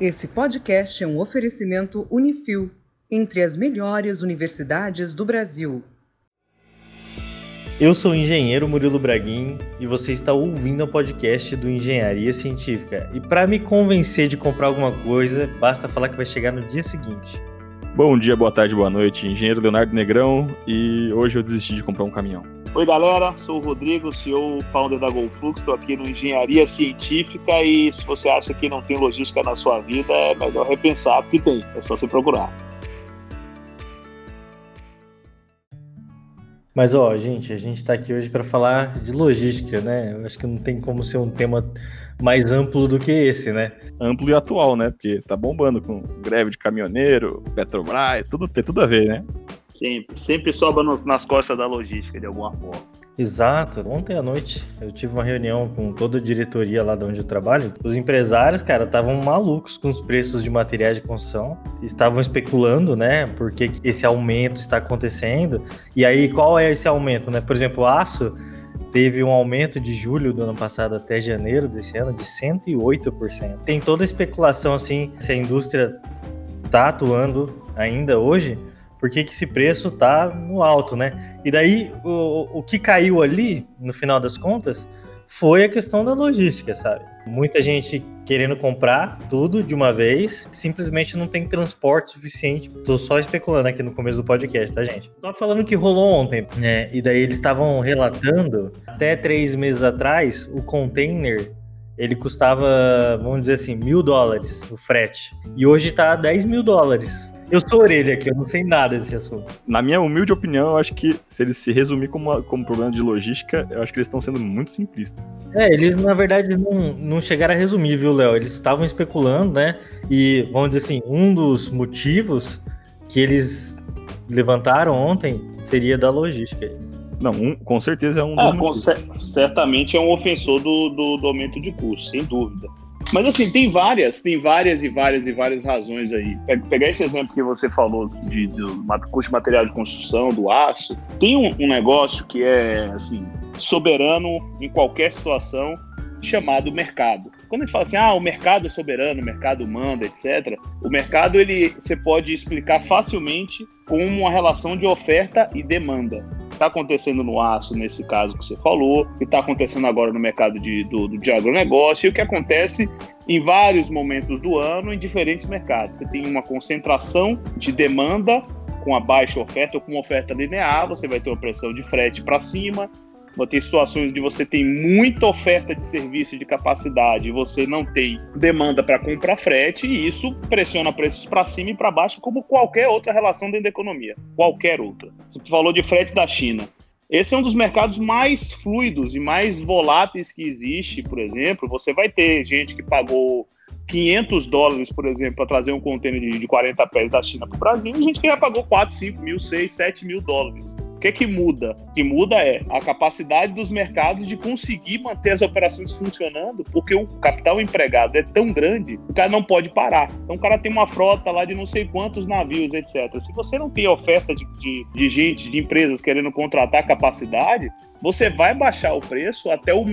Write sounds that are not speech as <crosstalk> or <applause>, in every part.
Esse podcast é um oferecimento Unifil, entre as melhores universidades do Brasil. Eu sou o engenheiro Murilo Braguin e você está ouvindo o podcast do Engenharia Científica. E para me convencer de comprar alguma coisa, basta falar que vai chegar no dia seguinte. Bom dia, boa tarde, boa noite. Engenheiro Leonardo Negrão e hoje eu desisti de comprar um caminhão. Oi, galera. Sou o Rodrigo, CEO founder da GoFlux. Estou aqui no Engenharia Científica e se você acha que não tem logística na sua vida, é melhor repensar, porque tem. É só você procurar. Mas, ó, gente, a gente está aqui hoje para falar de logística, né? Eu acho que não tem como ser um tema mais amplo do que esse, né? Amplo e atual, né? Porque tá bombando com greve de caminhoneiro, Petrobras, tudo tem tudo a ver, né? Sempre, sempre sobra nos, nas costas da logística de alguma forma. Exato. Ontem à noite eu tive uma reunião com toda a diretoria lá de onde eu trabalho. Os empresários, cara, estavam malucos com os preços de materiais de construção. Estavam especulando, né, por que esse aumento está acontecendo. E aí, qual é esse aumento, né? Por exemplo, aço teve um aumento de julho do ano passado até janeiro desse ano de 108%. Tem toda a especulação, assim, se a indústria está atuando ainda hoje por que, que esse preço tá no alto, né? E daí o, o que caiu ali, no final das contas, foi a questão da logística, sabe? Muita gente querendo comprar tudo de uma vez, simplesmente não tem transporte suficiente. Tô só especulando aqui no começo do podcast, tá, gente? Só falando que rolou ontem, né? E daí eles estavam relatando, até três meses atrás, o container ele custava, vamos dizer assim, mil dólares o frete. E hoje tá 10 mil dólares. Eu sou orelha aqui, eu não sei nada desse assunto. Na minha humilde opinião, eu acho que se eles se resumir como, como problema de logística, eu acho que eles estão sendo muito simplistas. É, eles na verdade não, não chegaram a resumir, viu, Léo? Eles estavam especulando, né? E vamos dizer assim, um dos motivos que eles levantaram ontem seria da logística. Não, um, com certeza é um ah, dos Certamente é um ofensor do, do, do aumento de custo, sem dúvida. Mas assim, tem várias, tem várias e várias e várias razões aí. Pegar esse exemplo que você falou de, do custo de material de construção, do aço, tem um, um negócio que é assim, soberano em qualquer situação, chamado mercado. Quando gente fala assim, ah, o mercado é soberano, o mercado manda, etc., o mercado ele você pode explicar facilmente com uma relação de oferta e demanda está acontecendo no aço, nesse caso que você falou, que está acontecendo agora no mercado de, do, do, de agronegócio, e o que acontece em vários momentos do ano em diferentes mercados. Você tem uma concentração de demanda com a baixa oferta ou com uma oferta linear, você vai ter uma pressão de frete para cima, vai ter situações onde você tem muita oferta de serviço de capacidade e você não tem demanda para comprar frete, e isso pressiona preços para cima e para baixo, como qualquer outra relação dentro da economia. Qualquer outra. Você falou de frete da China. Esse é um dos mercados mais fluidos e mais voláteis que existe, por exemplo. Você vai ter gente que pagou 500 dólares, por exemplo, para trazer um contêiner de 40 pés da China para o Brasil, e gente já pagou 4, 5 mil, 6, 7 mil dólares. O que é que muda? O que muda é a capacidade dos mercados de conseguir manter as operações funcionando, porque o capital empregado é tão grande, o cara não pode parar. Então o cara tem uma frota lá de não sei quantos navios, etc. Se você não tem oferta de, de, de gente, de empresas querendo contratar capacidade, você vai baixar o preço até o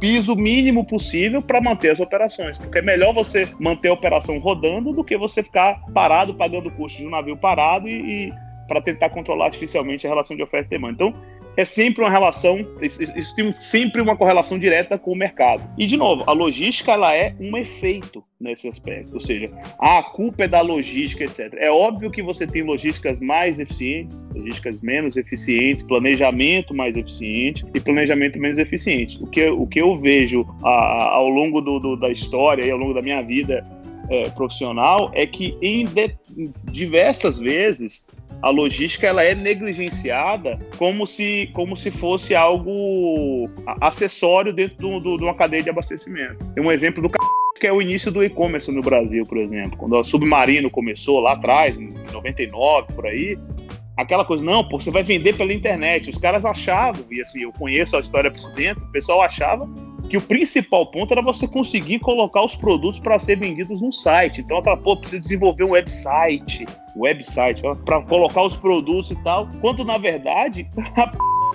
piso mínimo possível para manter as operações, porque é melhor você manter a operação rodando do que você ficar parado pagando custo de um navio parado e, e para tentar controlar artificialmente a relação de oferta e demanda. Então, é sempre uma relação, isso tem sempre uma correlação direta com o mercado. E, de novo, a logística ela é um efeito nesse aspecto, ou seja, a culpa é da logística, etc. É óbvio que você tem logísticas mais eficientes, logísticas menos eficientes, planejamento mais eficiente e planejamento menos eficiente. O que, o que eu vejo a, ao longo do, do, da história e ao longo da minha vida é, profissional é que em de, diversas vezes a logística ela é negligenciada como se, como se fosse algo acessório dentro de uma cadeia de abastecimento. Tem um exemplo do que é o início do e-commerce no Brasil, por exemplo. Quando o Submarino começou lá atrás, em 99, por aí, aquela coisa, não, pô, você vai vender pela internet. Os caras achavam, e assim, eu conheço a história por dentro, o pessoal achava que o principal ponto era você conseguir colocar os produtos para ser vendidos no site. Então, ela pô, precisa desenvolver um website, website, para colocar os produtos e tal. Quando, na verdade, <laughs> a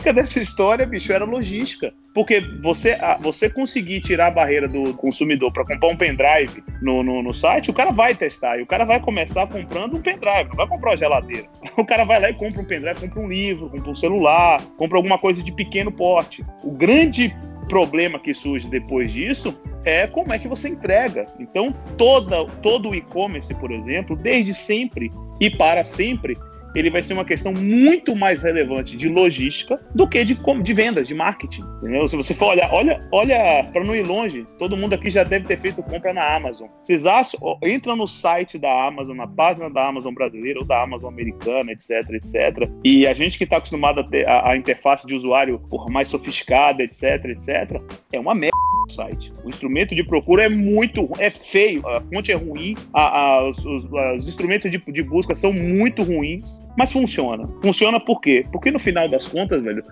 p dessa história, bicho, era logística. Porque você, você conseguir tirar a barreira do consumidor para comprar um pendrive no, no, no, site, o cara vai testar. E o cara vai começar comprando um pendrive, não vai comprar uma geladeira. <laughs> O cara vai lá e compra um pendrive, compra um livro, compra um celular, compra alguma coisa de pequeno porte. O grande problema que surge depois disso é como é que você entrega. Então, toda, todo o e-commerce, por exemplo, desde sempre e para sempre, ele vai ser uma questão muito mais relevante de logística do que de, de vendas, de marketing. Entendeu? Se você for olhar, olha, olha para não ir longe, todo mundo aqui já deve ter feito compra na Amazon. Vocês acham, entra no site da Amazon, na página da Amazon brasileira ou da Amazon americana, etc, etc. E a gente que está acostumado a ter a, a interface de usuário por mais sofiscada, etc, etc, é uma merda site. O instrumento de procura é muito, é feio, a fonte é ruim, a, a, os, os, os, instrumentos de, de, busca são muito ruins, mas funciona. Funciona por quê? Porque no final das contas, velho,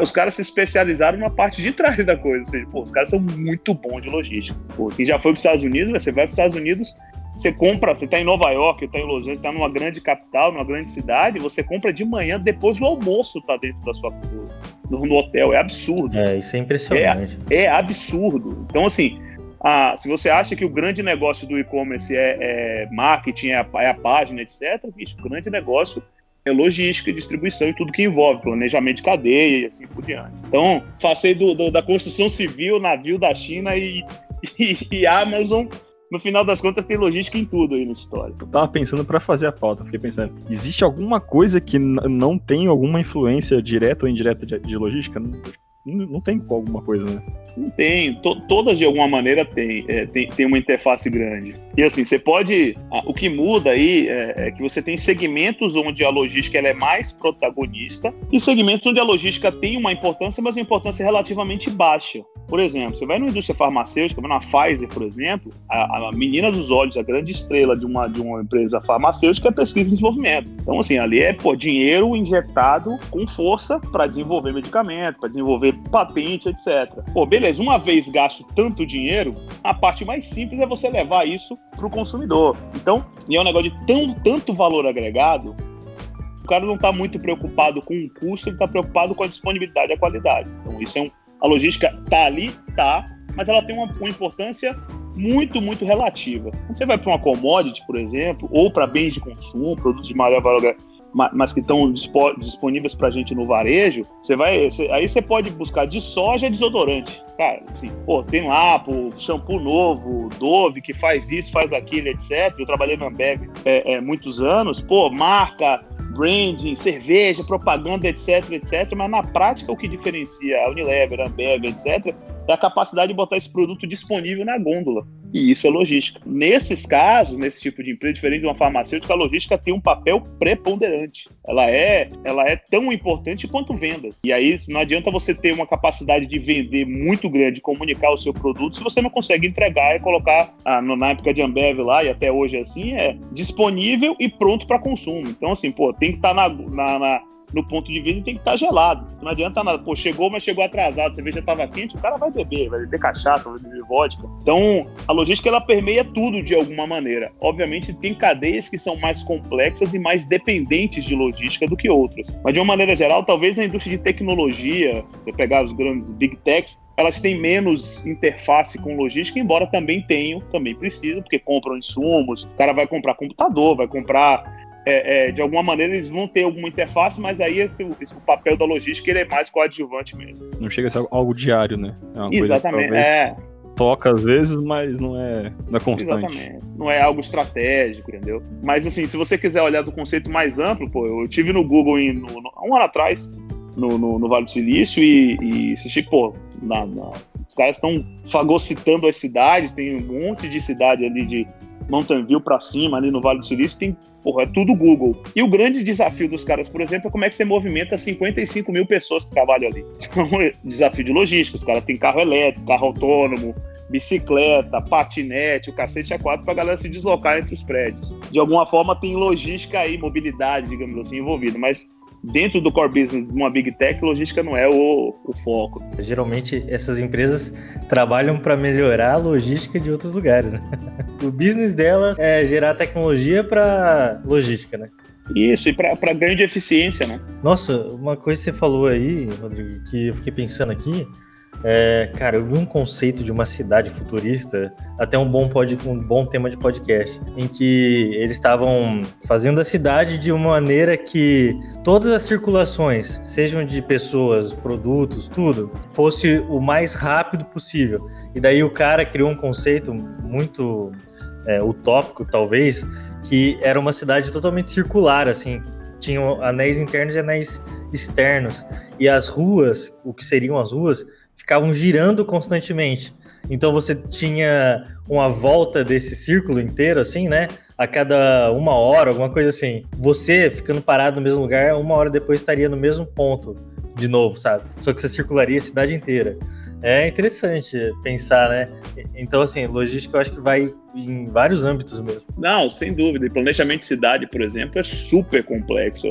os caras se especializaram na parte de trás da coisa. Ou seja, pô, os caras são muito bons de logística. Pô, quem já foi para os Estados Unidos, você vai para os Estados Unidos, você compra, você está em Nova York, está em Los Angeles, está numa grande capital, numa grande cidade, você compra de manhã, depois do almoço está dentro da sua no, no, hotel. É absurdo. É, isso é impressionante. É, é absurdo. Então, assim, a, se você acha que o grande negócio do e-commerce é, é, marketing, é a, é a página, etc., bicho, o grande negócio é logística, distribuição e tudo que envolve, planejamento de cadeia e assim por diante. Então, passei do, do, da construção civil, navio da China e, <laughs> e, e Amazon no final das contas tem logística em tudo aí na história. Eu tava pensando para fazer a pauta, fiquei pensando, existe alguma coisa que não tem alguma influência direta ou indireta de, de logística? Não, não tem alguma coisa, né? Não tem, to, todas de alguma maneira tem, é, tem, tem uma interface grande. E assim, você pode. o que muda aí é, é, que você tem segmentos onde a logística ela é mais protagonista e segmentos onde a logística tem uma importância, mas uma importância relativamente baixa. Por exemplo, você vai numa indústria farmacêutica, na Pfizer, por exemplo, a, a, menina dos olhos, a grande estrela de uma, de uma empresa farmacêutica é pesquisa e desenvolvimento. Então, assim, ali é pô, dinheiro injetado com força para desenvolver medicamento, para desenvolver patente, etc. Pô, beleza uma vez gasto tanto dinheiro, a parte mais simples é você levar isso para o consumidor. Então, e é um negócio de tão, tanto valor agregado, o cara não está muito preocupado com o custo, ele está preocupado com a disponibilidade e a qualidade. Então, isso é um, a logística está ali, tá, mas ela tem uma, uma importância muito, muito relativa. Quando você vai para uma commodity, por exemplo, ou para bens de consumo, produtos de maior valor agregado, mas que estão disponíveis para a gente no varejo, você vai, aí você pode buscar de soja desodorante. Cara, assim, pô, tem lá, pô, shampoo novo, Dove, que faz isso, faz aquilo, etc. Eu trabalhei na Ambev é, é, muitos anos, pô, marca, branding, cerveja, propaganda, etc, etc. Mas na prática o que diferencia a Unilever, a Ambev, etc, é a capacidade de botar esse produto disponível na gôndola. E isso é logística. Nesses casos, nesse tipo de empresa, diferente de uma farmacêutica, a logística tem um papel preponderante. Ela é, ela é tão importante quanto vendas. E aí não adianta você ter uma capacidade de vender muito grande, comunicar o seu produto, se você não consegue entregar e colocar ah, na época de Ambev lá, e até hoje assim, é disponível e pronto para consumo. Então, assim, pô, tem que estar tá na, na, na no ponto de vista tem que estar tá gelado. Não adianta nada. Pô, chegou, mas chegou atrasado. A cerveja estava quente, o cara vai beber, vai beber cachaça, vai beber vodka. Então, a logística ela permeia tudo de alguma maneira. Obviamente, tem cadeias que são mais complexas e mais dependentes de logística do que outras. Mas, de uma maneira geral, talvez a indústria de tecnologia, se pegar os grandes big techs, elas têm menos interface com logística, embora também tenham, também precisam, porque compram insumos, o cara vai comprar computador, vai comprar é, é, de alguma maneira eles vão ter alguma interface, mas aí esse, esse, o papel da logística ele é mais coadjuvante mesmo. Não chega a ser algo diário, né? É Exatamente, é. Toca às vezes, mas não é, não é constante. Exatamente. Não é algo estratégico, entendeu? Mas assim, se você quiser olhar do conceito mais amplo, pô, eu tive no Google em, no, no, um ano atrás, no, no, no, Vale do Silício, e, e assisti, pô, na, na, os caras estão fagocitando as cidades, tem um monte de cidade ali de Mountain View para cima, ali no Vale do Silício, tem, porra, é tudo Google. E o grande desafio dos caras, por exemplo, é como é que você movimenta 55 mil pessoas que trabalham ali. <laughs> Então, é desafio de logística, os caras têm carro elétrico, carro autônomo, bicicleta, patinete, o cacete é quatro para galera se deslocar entre os prédios. De alguma forma tem logística aí, mobilidade, digamos assim, envolvida, mas dentro do core business de uma big tech, logística não é o, o foco. Geralmente essas empresas trabalham para melhorar a logística de outros lugares. Né? <laughs> O business delas é gerar tecnologia para logística, né? Isso, e para ganho de eficiência, né? Nossa, uma coisa que você falou aí, Rodrigo, que eu fiquei pensando aqui, É, cara, eu vi um conceito de uma cidade futurista, até um bom, pod, um bom tema de podcast, em que eles estavam fazendo a cidade de uma maneira que todas as circulações, sejam de pessoas, produtos, tudo, fosse o mais rápido possível. E daí o cara criou um conceito muito é, utópico, talvez, que era uma cidade totalmente circular, assim, tinham anéis internos e anéis externos. E as ruas, o que seriam as ruas, ficavam girando constantemente. Então você tinha uma volta desse círculo inteiro, assim, né? A cada uma hora, alguma coisa assim. Você ficando parado no mesmo lugar, uma hora depois estaria no mesmo ponto de novo, sabe? Só que você circularia a cidade inteira. É interessante pensar, né? Então, assim, logística eu acho que vai em vários âmbitos mesmo. Não, sem dúvida. E planejamento de cidade, por exemplo, é super complexo.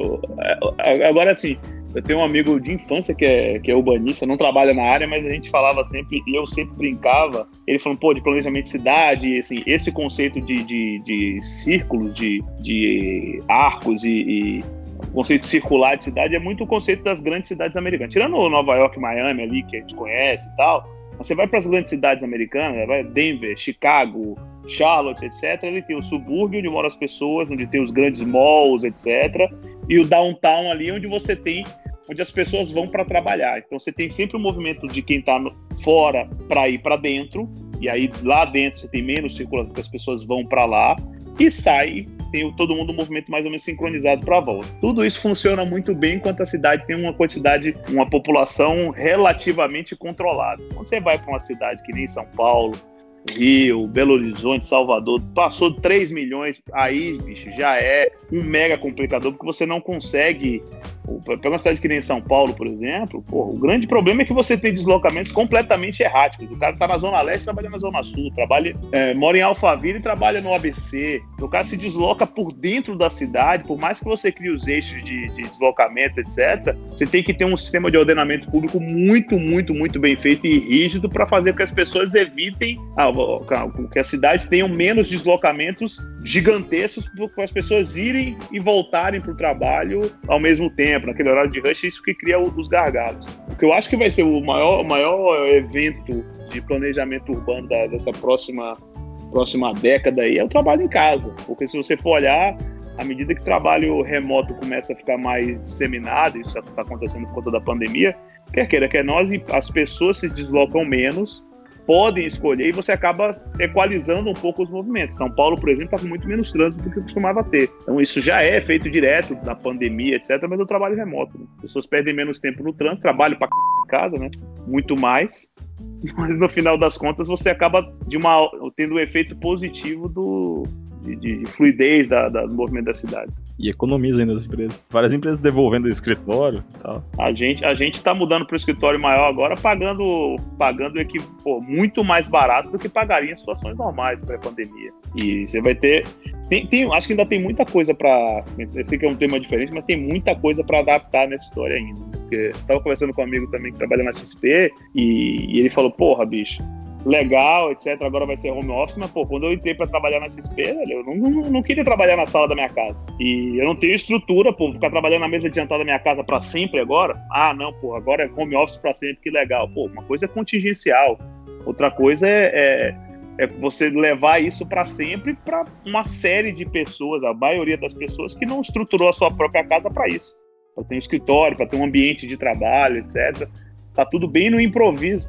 É, agora, assim, eu tenho um amigo de infância que é, que é urbanista, não trabalha na área, mas a gente falava sempre, e eu sempre brincava, ele falando, pô, de planejamento de cidade, assim, esse conceito de, de, de círculos, de, de arcos e, e o conceito circular de cidade é muito o conceito das grandes cidades americanas. Tirando Nova York, Miami ali, que a gente conhece e tal, você vai para as grandes cidades americanas, vai Denver, Chicago, Charlotte, etc. Ele tem o subúrbio onde moram as pessoas, onde tem os grandes malls, etc. E o downtown ali onde você tem onde as pessoas vão para trabalhar. Então você tem sempre o um movimento de quem está fora para ir para dentro, e aí lá dentro você tem menos circulação, porque as pessoas vão para lá e sai tem todo mundo um movimento mais ou menos sincronizado para a volta. Tudo isso funciona muito bem enquanto a cidade tem uma quantidade, uma população relativamente controlada. Quando você vai para uma cidade que nem São Paulo, Rio, Belo Horizonte, Salvador, passou de 3 milhões, aí, bicho, já é um mega complicador, porque você não consegue. Uma cidade que nem São Paulo, por exemplo, porra, o grande problema é que você tem deslocamentos completamente erráticos. O cara tá na Zona Leste trabalha na Zona Sul, trabalha, é, mora em Alphaville e trabalha no ABC. O cara se desloca por dentro da cidade, por mais que você crie os eixos de, de deslocamento, etc., você tem que ter um sistema de ordenamento público muito, muito, muito bem feito e rígido para fazer com que as pessoas evitem. Ah, que as cidades tenham menos deslocamentos gigantescos para as pessoas irem e voltarem para o trabalho ao mesmo tempo, naquele horário de rush, isso que cria os gargalos. O que eu acho que vai ser o maior, maior evento de planejamento urbano da, dessa próxima, próxima década aí é o trabalho em casa, porque se você for olhar, à medida que o trabalho remoto começa a ficar mais disseminado, isso está acontecendo por conta da pandemia, quer queira, quer nós, as pessoas se deslocam menos podem escolher e você acaba equalizando um pouco os movimentos. São Paulo, por exemplo, está com muito menos trânsito do que costumava ter. Então, isso já é feito direto na pandemia, etc., mas o trabalho remoto. Né? As pessoas perdem menos tempo no trânsito, trabalham para casa, né? Muito mais. <laughs> Mas no final das contas, você acaba de uma, tendo um efeito positivo do, de, de fluidez da, da, do movimento das cidades. E economiza ainda as empresas. Várias empresas devolvendo o escritório e tal. A gente a gente está mudando para o escritório maior agora, pagando pagando aqui, pô, muito mais barato do que pagaria em situações normais pré-pandemia. E você vai ter tem, tem, acho que ainda tem muita coisa para. Eu sei que é um tema diferente, mas tem muita coisa para adaptar nessa história ainda. Porque eu tava conversando com um amigo também que trabalha na XP e, e ele falou: Porra, bicho, legal, etc. Agora vai ser home office, mas, pô, quando eu entrei para trabalhar na XP, eu não, não, não, queria trabalhar na sala da minha casa. E eu não tenho estrutura, pô, ficar trabalhando na mesa adiantada da minha casa para sempre agora. Ah, não, pô, agora é home office para sempre, que legal. Pô, uma coisa é contingencial, outra coisa é, é, é você levar isso para sempre para uma série de pessoas, a maioria das pessoas que não estruturou a sua própria casa para isso. Para ter um escritório, para ter um ambiente de trabalho, etc. Tá tudo bem no improviso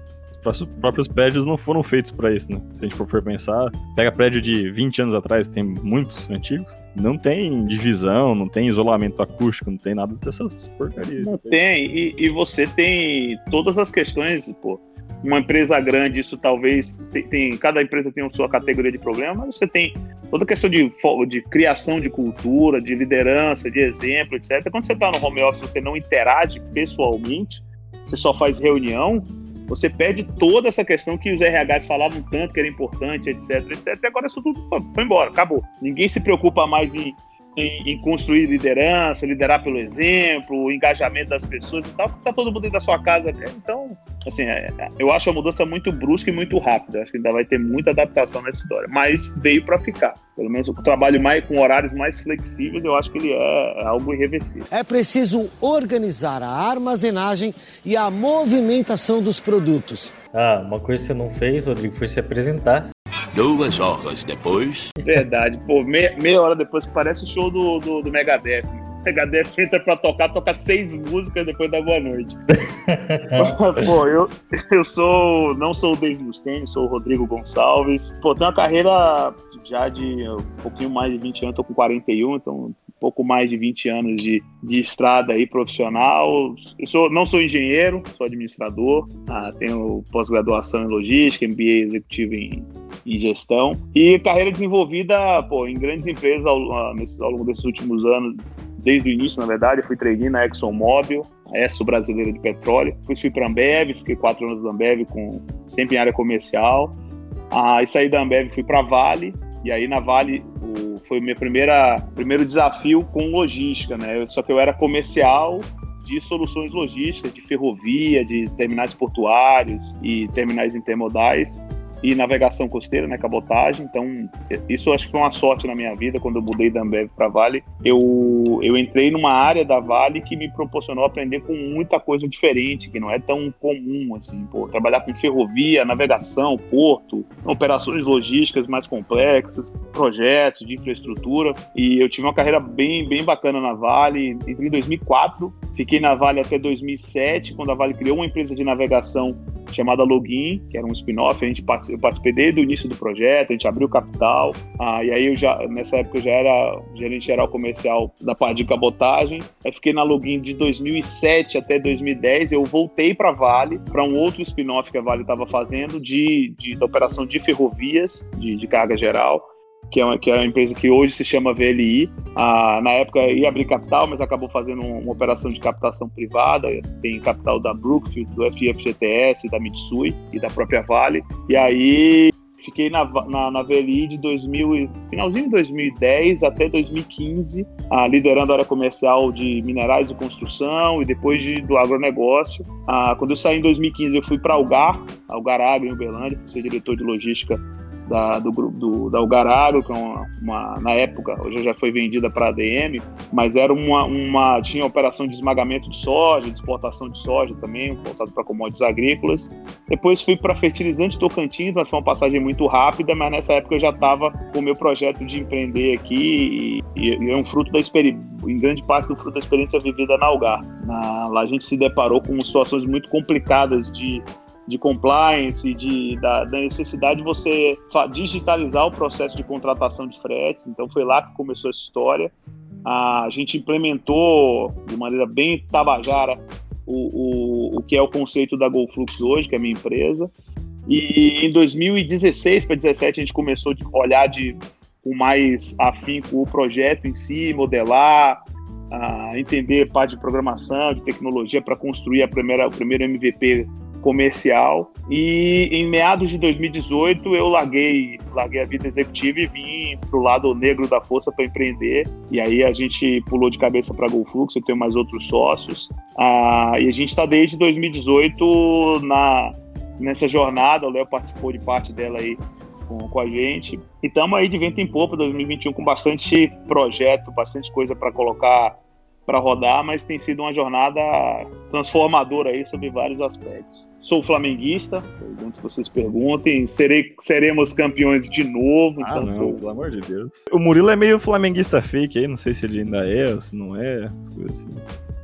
próprios prédios não foram feitos para isso, né? Se a gente for pensar, pega prédio de 20 anos atrás, tem muitos antigos, não tem divisão, não tem isolamento acústico, não tem nada dessas porcarias. Não tem, e, e você tem todas as questões, pô, uma empresa grande, isso talvez tem, tem, cada empresa tem a sua categoria de problema, mas você tem toda a questão de, de criação de cultura, de liderança, de exemplo, etc. Quando você está no home office, você não interage pessoalmente, você só faz reunião, você perde toda essa questão que os RHs falavam tanto que era importante, etc, etc. E agora isso tudo foi embora, acabou. Ninguém se preocupa mais em em, em, construir liderança, liderar pelo exemplo, o engajamento das pessoas e tal, tá todo mundo dentro da sua casa. Então, assim, é, eu acho a mudança muito brusca e muito rápida. Acho que ainda vai ter muita adaptação nessa história, mas veio para ficar. Pelo menos o trabalho mais, com horários mais flexíveis, eu acho que ele é, é algo irreversível. É preciso organizar a armazenagem e a movimentação dos produtos. Ah, uma coisa que você não fez, Rodrigo, foi se apresentar. Duas horas depois. Verdade, pô, meia, meia hora depois, parece o show do, do, do Megadeth. Megadeth entra pra tocar, toca seis músicas depois da boa noite. <laughs> pô, eu, eu sou. Não sou o Dave Mustaine, sou o Rodrigo Gonçalves. Pô, tenho uma carreira já de um pouquinho mais de 20 anos, tô com 41, então pouco mais de 20 anos de, de estrada aí profissional. Eu sou, não sou engenheiro, sou administrador, ah, tenho pós-graduação em logística, MBA executivo em, em, gestão e carreira desenvolvida pô, em grandes empresas ao, ah, nesses, ao longo desses últimos anos. Desde o início, na verdade, eu fui trainee na ExxonMobil, a ESSO brasileira de petróleo. Depois fui para a Ambev, fiquei quatro anos na Ambev, com, sempre em área comercial. Ah, saí da Ambev fui para a Vale, e aí na Vale foi o meu primeira, primeiro desafio com logística, né? Só que eu era comercial de soluções logísticas, de ferrovia, de terminais portuários e terminais intermodais e navegação costeira, né, cabotagem. Então, isso acho que foi uma sorte na minha vida quando eu mudei da Ambev para Vale. Eu, eu entrei numa área da Vale que me proporcionou aprender com muita coisa diferente, que não é tão comum assim, pô, trabalhar com ferrovia, navegação, porto, operações logísticas mais complexas, projetos de infraestrutura. E eu tive uma carreira bem bem bacana na Vale. Entrei em 2004, fiquei na Vale até 2007, quando a Vale criou uma empresa de navegação chamada Login, que era um spin-off. A gente eu participei desde o início do projeto, a gente abriu capital. Ah, e aí eu já nessa época eu já era gerente geral comercial da parte de cabotagem. Aí fiquei na Login de 2007 até 2010. Eu voltei para Vale para um outro spin-off que a Vale estava fazendo de, de, operação de ferrovias de, de carga geral que é, uma, que é uma empresa que hoje se chama VLI. Ah, na época ia abrir capital, mas acabou fazendo uma operação de captação privada. Tem capital da Brookfield, do FFGTS, da Mitsui e da própria Vale. E aí fiquei na, na, na VLI de 2000, finalzinho de 2010 até 2015, ah, liderando a área comercial de minerais e construção e depois de, do agronegócio. Ah, quando eu saí em 2015, eu fui para Algar, Algar Agro, em Uberlândia, fui ser diretor de logística da, do grupo do, da Algararo, que é uma, uma, na época, hoje já foi vendida para a ADM, mas era uma, uma tinha operação de esmagamento de soja, de exportação de soja também, voltado para commodities agrícolas. Depois fui para fertilizante Tocantins, mas foi uma passagem muito rápida, mas nessa época eu já estava com o meu projeto de empreender aqui e, e é um fruto da experiência, em grande parte do fruto da experiência vivida na Algar. Na, lá a gente se deparou com situações muito complicadas de de compliance, de, da, da, necessidade de você digitalizar o processo de contratação de fretes. Então foi lá que começou essa história. A gente implementou de maneira bem tabajara o, o, o que é o conceito da GoFlux hoje, que é a minha empresa. E em 2016 para 2017 a gente começou a olhar de, com mais afinco o projeto em si, modelar, entender parte de programação, de tecnologia para construir a primeira, o primeiro MVP comercial. E em meados de 2018 eu larguei, larguei a vida executiva e vim pro lado negro da força para empreender. E aí a gente pulou de cabeça para GoFlux, eu tenho mais outros sócios. Ah, e a gente está desde 2018 na, nessa jornada, o Léo participou de parte dela aí com, com a gente. E estamos aí de vento em popa 2021 com bastante projeto, bastante coisa para colocar para rodar, mas tem sido uma jornada transformadora aí sobre vários aspectos. Sou flamenguista, antes que vocês perguntem, serei, seremos campeões de novo. Ah, então não, sou... pelo amor de Deus. O Murilo é meio flamenguista fake aí, não sei se ele ainda é, se não é, as coisas assim.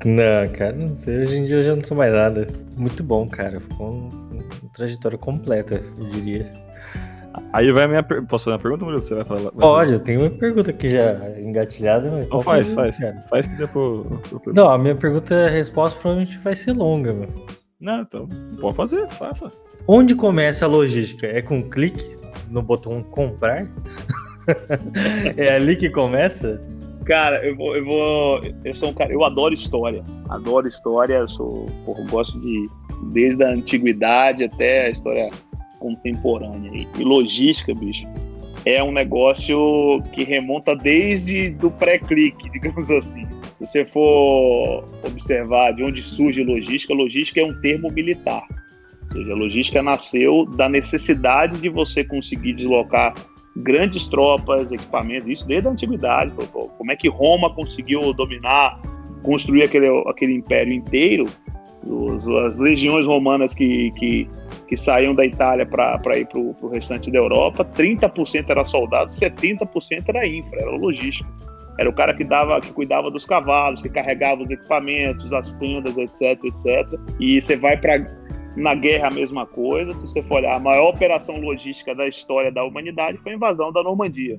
Não, cara, não sei, hoje em dia eu já não sou mais nada. Muito bom, cara, ficou uma trajetória completa, eu diria. Aí vai a minha. Per... Posso fazer uma pergunta, Murilo? Você vai falar? Vai Pode, eu tenho uma pergunta aqui já engatilhada. Mas então faz, faz. Faz que depois. Não, a minha pergunta, a resposta provavelmente vai ser longa, mano. Não, então. Pode fazer, faça. Onde começa a logística? É com clique no botão comprar? <laughs> é ali que começa? Cara, eu vou, eu vou. Eu sou um cara. Eu adoro história. Adoro história. Eu sou. Porra, eu gosto de. Desde a antiguidade até a história contemporânea. E logística, bicho, é um negócio que remonta desde do pré-clique, <laughs> digamos assim. Se você for observar de onde surge logística, logística é um termo militar. Ou seja, a logística nasceu da necessidade de você conseguir deslocar grandes tropas, equipamentos, isso desde a antiguidade. Como é que Roma conseguiu dominar, construir aquele, aquele império inteiro? As legiões romanas que, que, que saíam da Itália para ir para o restante da Europa, 30% era soldado, 70% era infra, era logística. Era o cara que dava, que cuidava dos cavalos, que carregava os equipamentos, as tendas, etc, etc. E você vai para na guerra a mesma coisa. Se você for olhar, a maior operação logística da história da humanidade foi a invasão da Normandia.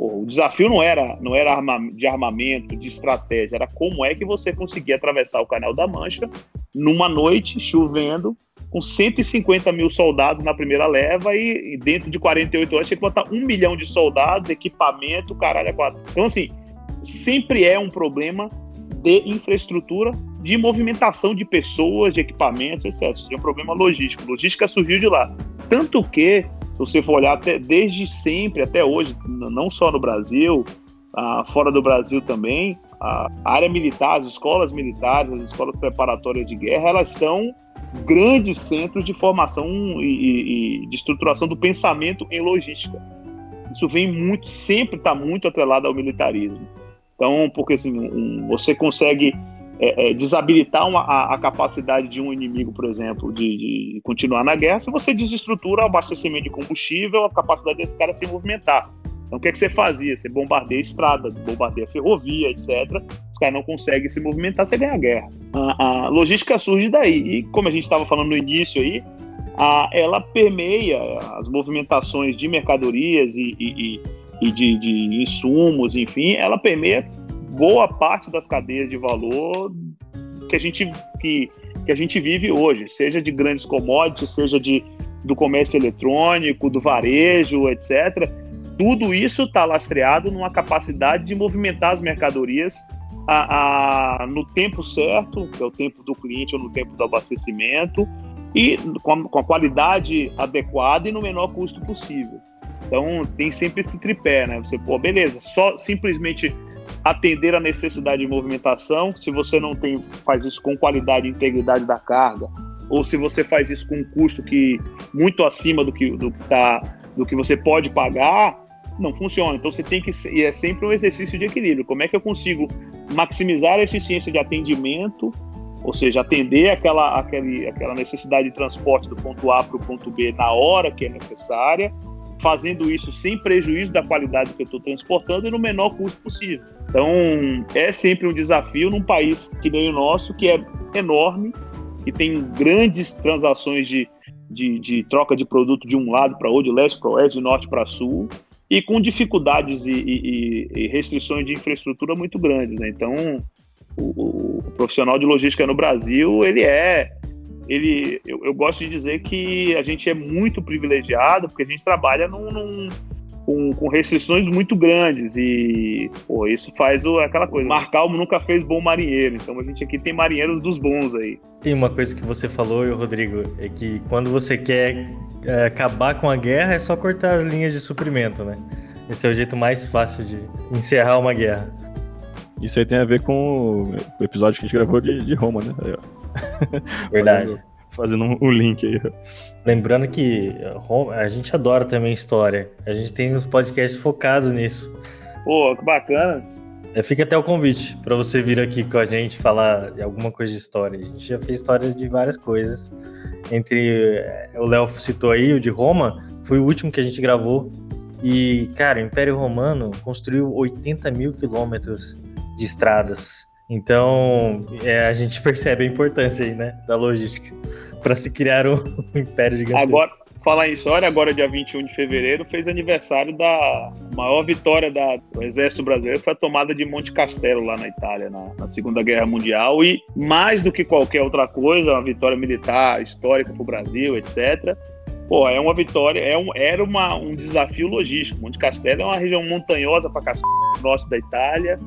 O desafio não era, não era de armamento, de estratégia, era como é que você conseguia atravessar o Canal da Mancha numa noite, chovendo, com 150 mil soldados na primeira leva e, e dentro de 48 horas tinha que botar um milhão de soldados, equipamento, caralho, é quatro. Então, assim, sempre é um problema de infraestrutura, de movimentação de pessoas, de equipamentos, etc. Isso é um problema logístico. Logística surgiu de lá. Tanto que, você for olhar até, desde sempre até hoje, não só no Brasil, ah, fora do Brasil também, a área militar, as escolas militares, as escolas preparatórias de guerra, elas são grandes centros de formação e, e, e de estruturação do pensamento em logística. Isso vem muito, sempre está muito atrelado ao militarismo. Então, porque assim, um, você consegue é, é, desabilitar uma, a, a, capacidade de um inimigo, por exemplo, de, de, continuar na guerra, se você desestrutura o abastecimento de combustível, a capacidade desse cara se movimentar. Então, o que, é que você fazia? Você bombardeia estrada, bombardeia ferrovia, etc. Os caras não conseguem se movimentar, você ganha a guerra. A, a logística surge daí. E, como a gente estava falando no início aí, a, ela permeia as movimentações de mercadorias e, e, e e de, de insumos, enfim, ela permeia boa parte das cadeias de valor que a gente, que, que a gente vive hoje, seja de grandes commodities, seja de, do comércio eletrônico, do varejo, etc. Tudo isso está lastreado numa capacidade de movimentar as mercadorias a, a, no tempo certo, que é o tempo do cliente ou no tempo do abastecimento, e com a, com a qualidade adequada e no menor custo possível. Então tem sempre esse tripé, né? Você, pô, beleza, só simplesmente atender a necessidade de movimentação, se você não tem, faz isso com qualidade e integridade da carga, ou se você faz isso com um custo que muito acima do que, do, tá, do que você pode pagar, não funciona. Então você tem que e é sempre um exercício de equilíbrio. Como é que eu consigo maximizar a eficiência de atendimento, ou seja, atender aquela, aquele, aquela necessidade de transporte do ponto A para o ponto B na hora que é necessária, fazendo isso sem prejuízo da qualidade que eu estou transportando e no menor custo possível. Então, é sempre um desafio num país que nem o nosso, que é enorme, que tem grandes transações de, de, de troca de produto de um lado para outro, de leste para oeste, de norte para sul, e com dificuldades e, e, e, restrições de infraestrutura muito grandes. Né? Então, o, o profissional de logística no Brasil, ele é ele, eu, eu, gosto de dizer que a gente é muito privilegiado porque a gente trabalha num, num com, com, restrições muito grandes e pô, isso faz o, aquela coisa. Marcalmo nunca fez bom marinheiro, então a gente aqui tem marinheiros dos bons aí. E uma coisa que você falou, Rodrigo, é que quando você quer é, acabar com a guerra é só cortar as linhas de suprimento, né? Esse é o jeito mais fácil de encerrar uma guerra. Isso aí tem a ver com o episódio que a gente gravou de, de Roma, né? Aí, <laughs> Verdade. Fazendo, fazendo um link aí. Lembrando que a gente adora também história. A gente tem uns podcasts focados nisso. Pô, que bacana. É, fica até o convite para você vir aqui com a gente falar de alguma coisa de história. A gente já fez história de várias coisas. Entre é, o Léo citou aí, o de Roma, foi o último que a gente gravou. E, cara, o Império Romano construiu 80 mil quilômetros de estradas. Então, é, a gente percebe a importância aí, né, da logística para se criar um, um <laughs> império gigantesco. Agora, falar em história, agora dia 21 de fevereiro fez aniversário da maior vitória da, do Exército Brasileiro, foi a tomada de Monte Castelo lá na Itália, na, na Segunda Guerra Mundial, e mais do que qualquer outra coisa, uma vitória militar histórica para o Brasil, etc., Pô, é uma vitória, é um, era uma, um desafio logístico. Monte Castelo é uma região montanhosa para no norte da Itália,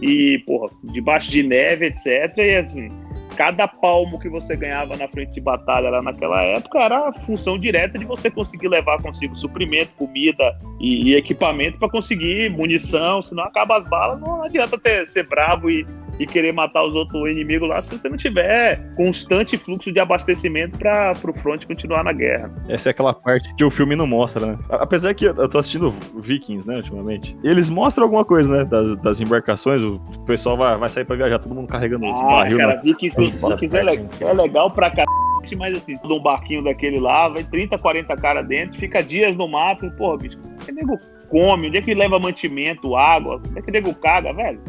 e, porra, debaixo de neve, etc. E assim, cada palmo que você ganhava na frente de batalha lá naquela época era a função direta de você conseguir levar consigo suprimento, comida e, e equipamento para conseguir munição, senão acaba as balas, não adianta ter, ser bravo e, e querer matar os outros inimigos lá se você não tiver constante fluxo de abastecimento para o front continuar na guerra. Essa é aquela parte que o filme não mostra, né? Apesar que eu tô assistindo Vikings, né, ultimamente. E eles mostram alguma coisa, né, das, das embarcações, o pessoal vai, vai sair para viajar, todo mundo carregando ah, os barril. Cara? Vikings, Vikings é, le é legal pra caralho mas assim, todo um barquinho daquele lá, vai 30, 40 cara dentro, fica dias no mato, porra, bicho, como é que nego come? Onde é que leva mantimento, água? Como é que nego caga, velho?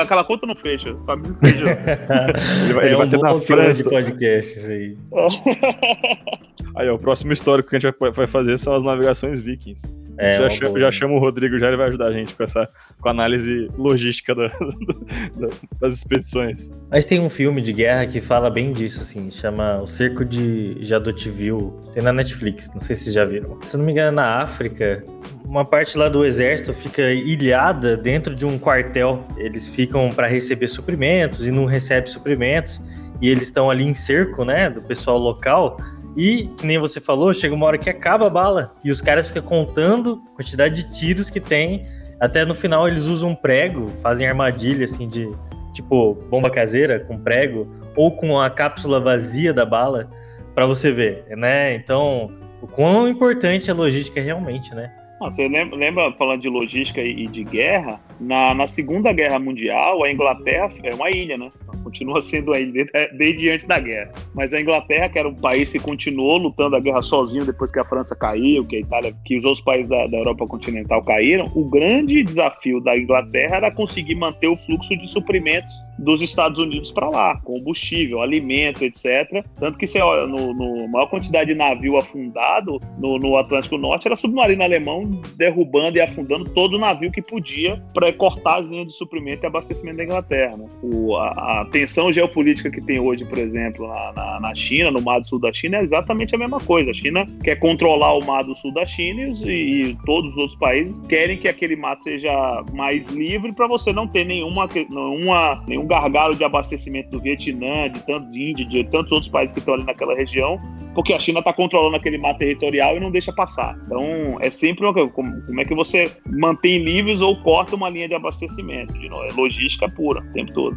Aquela conta não fecha. Pra mim não fecha. <laughs> ele vai, é ele vai um ter na França. de podcast isso aí. <laughs> aí, ó, o próximo histórico que a gente vai fazer são as navegações vikings. É, já, chama, já chama o Rodrigo, já ele vai ajudar a gente com essa com a análise logística da, <laughs> da, das expedições. Mas tem um filme de guerra que fala bem disso, assim, chama O Cerco de Jadotville. Tem na Netflix, não sei se já viram. Se não me engano, na África, uma parte lá do exército fica ilhada dentro de um quartel. Eles ficam para receber suprimentos e não recebem suprimentos. E eles estão ali em cerco, né, do pessoal local. E, que nem você falou, chega uma hora que acaba a bala. E os caras ficam contando a quantidade de tiros que tem. Até no final eles usam prego, fazem armadilha assim de tipo bomba caseira com prego ou com a cápsula vazia da bala para você ver, né? Então, o quão importante a logística é realmente, né? você lembra, lembra, falando de logística e de guerra, na, na Segunda Guerra Mundial, a Inglaterra é uma ilha, né? Continua sendo a ilha desde, desde antes da guerra. Mas a Inglaterra, que era um país que continuou lutando a guerra sozinho depois que a França caiu, que a Itália, que os outros países da, da Europa continental caíram, o grande desafio da Inglaterra era conseguir manter o fluxo de suprimentos dos Estados Unidos para lá, combustível, alimento, etc. Tanto que você olha, no, no maior quantidade de navio afundado no, no Atlântico Norte era submarino alemão derrubando e afundando todo o navio que podia para cortar as linhas de suprimento e abastecimento da Inglaterra. Né? O, a, a, tensão geopolítica que tem hoje, por exemplo, na, na, na, China, no mar do sul da China, é exatamente a mesma coisa. A China quer controlar o mar do sul da China e, e todos os outros países querem que aquele mar seja mais livre para você não ter nenhuma, nenhuma, nenhum gargalo de abastecimento do Vietnã, de tanto de Índia, de tantos outros países que estão ali naquela região, porque a China está controlando aquele mar territorial e não deixa passar. Então, é sempre uma como, como é que você mantém livres ou corta uma linha de abastecimento. De novo, é logística pura o tempo todo.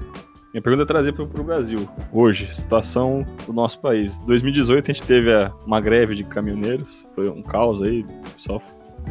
Minha pergunta é trazer para o Brasil. Hoje, situação do nosso país. 2018 a gente teve uma greve de caminhoneiros, foi um caos aí, o pessoal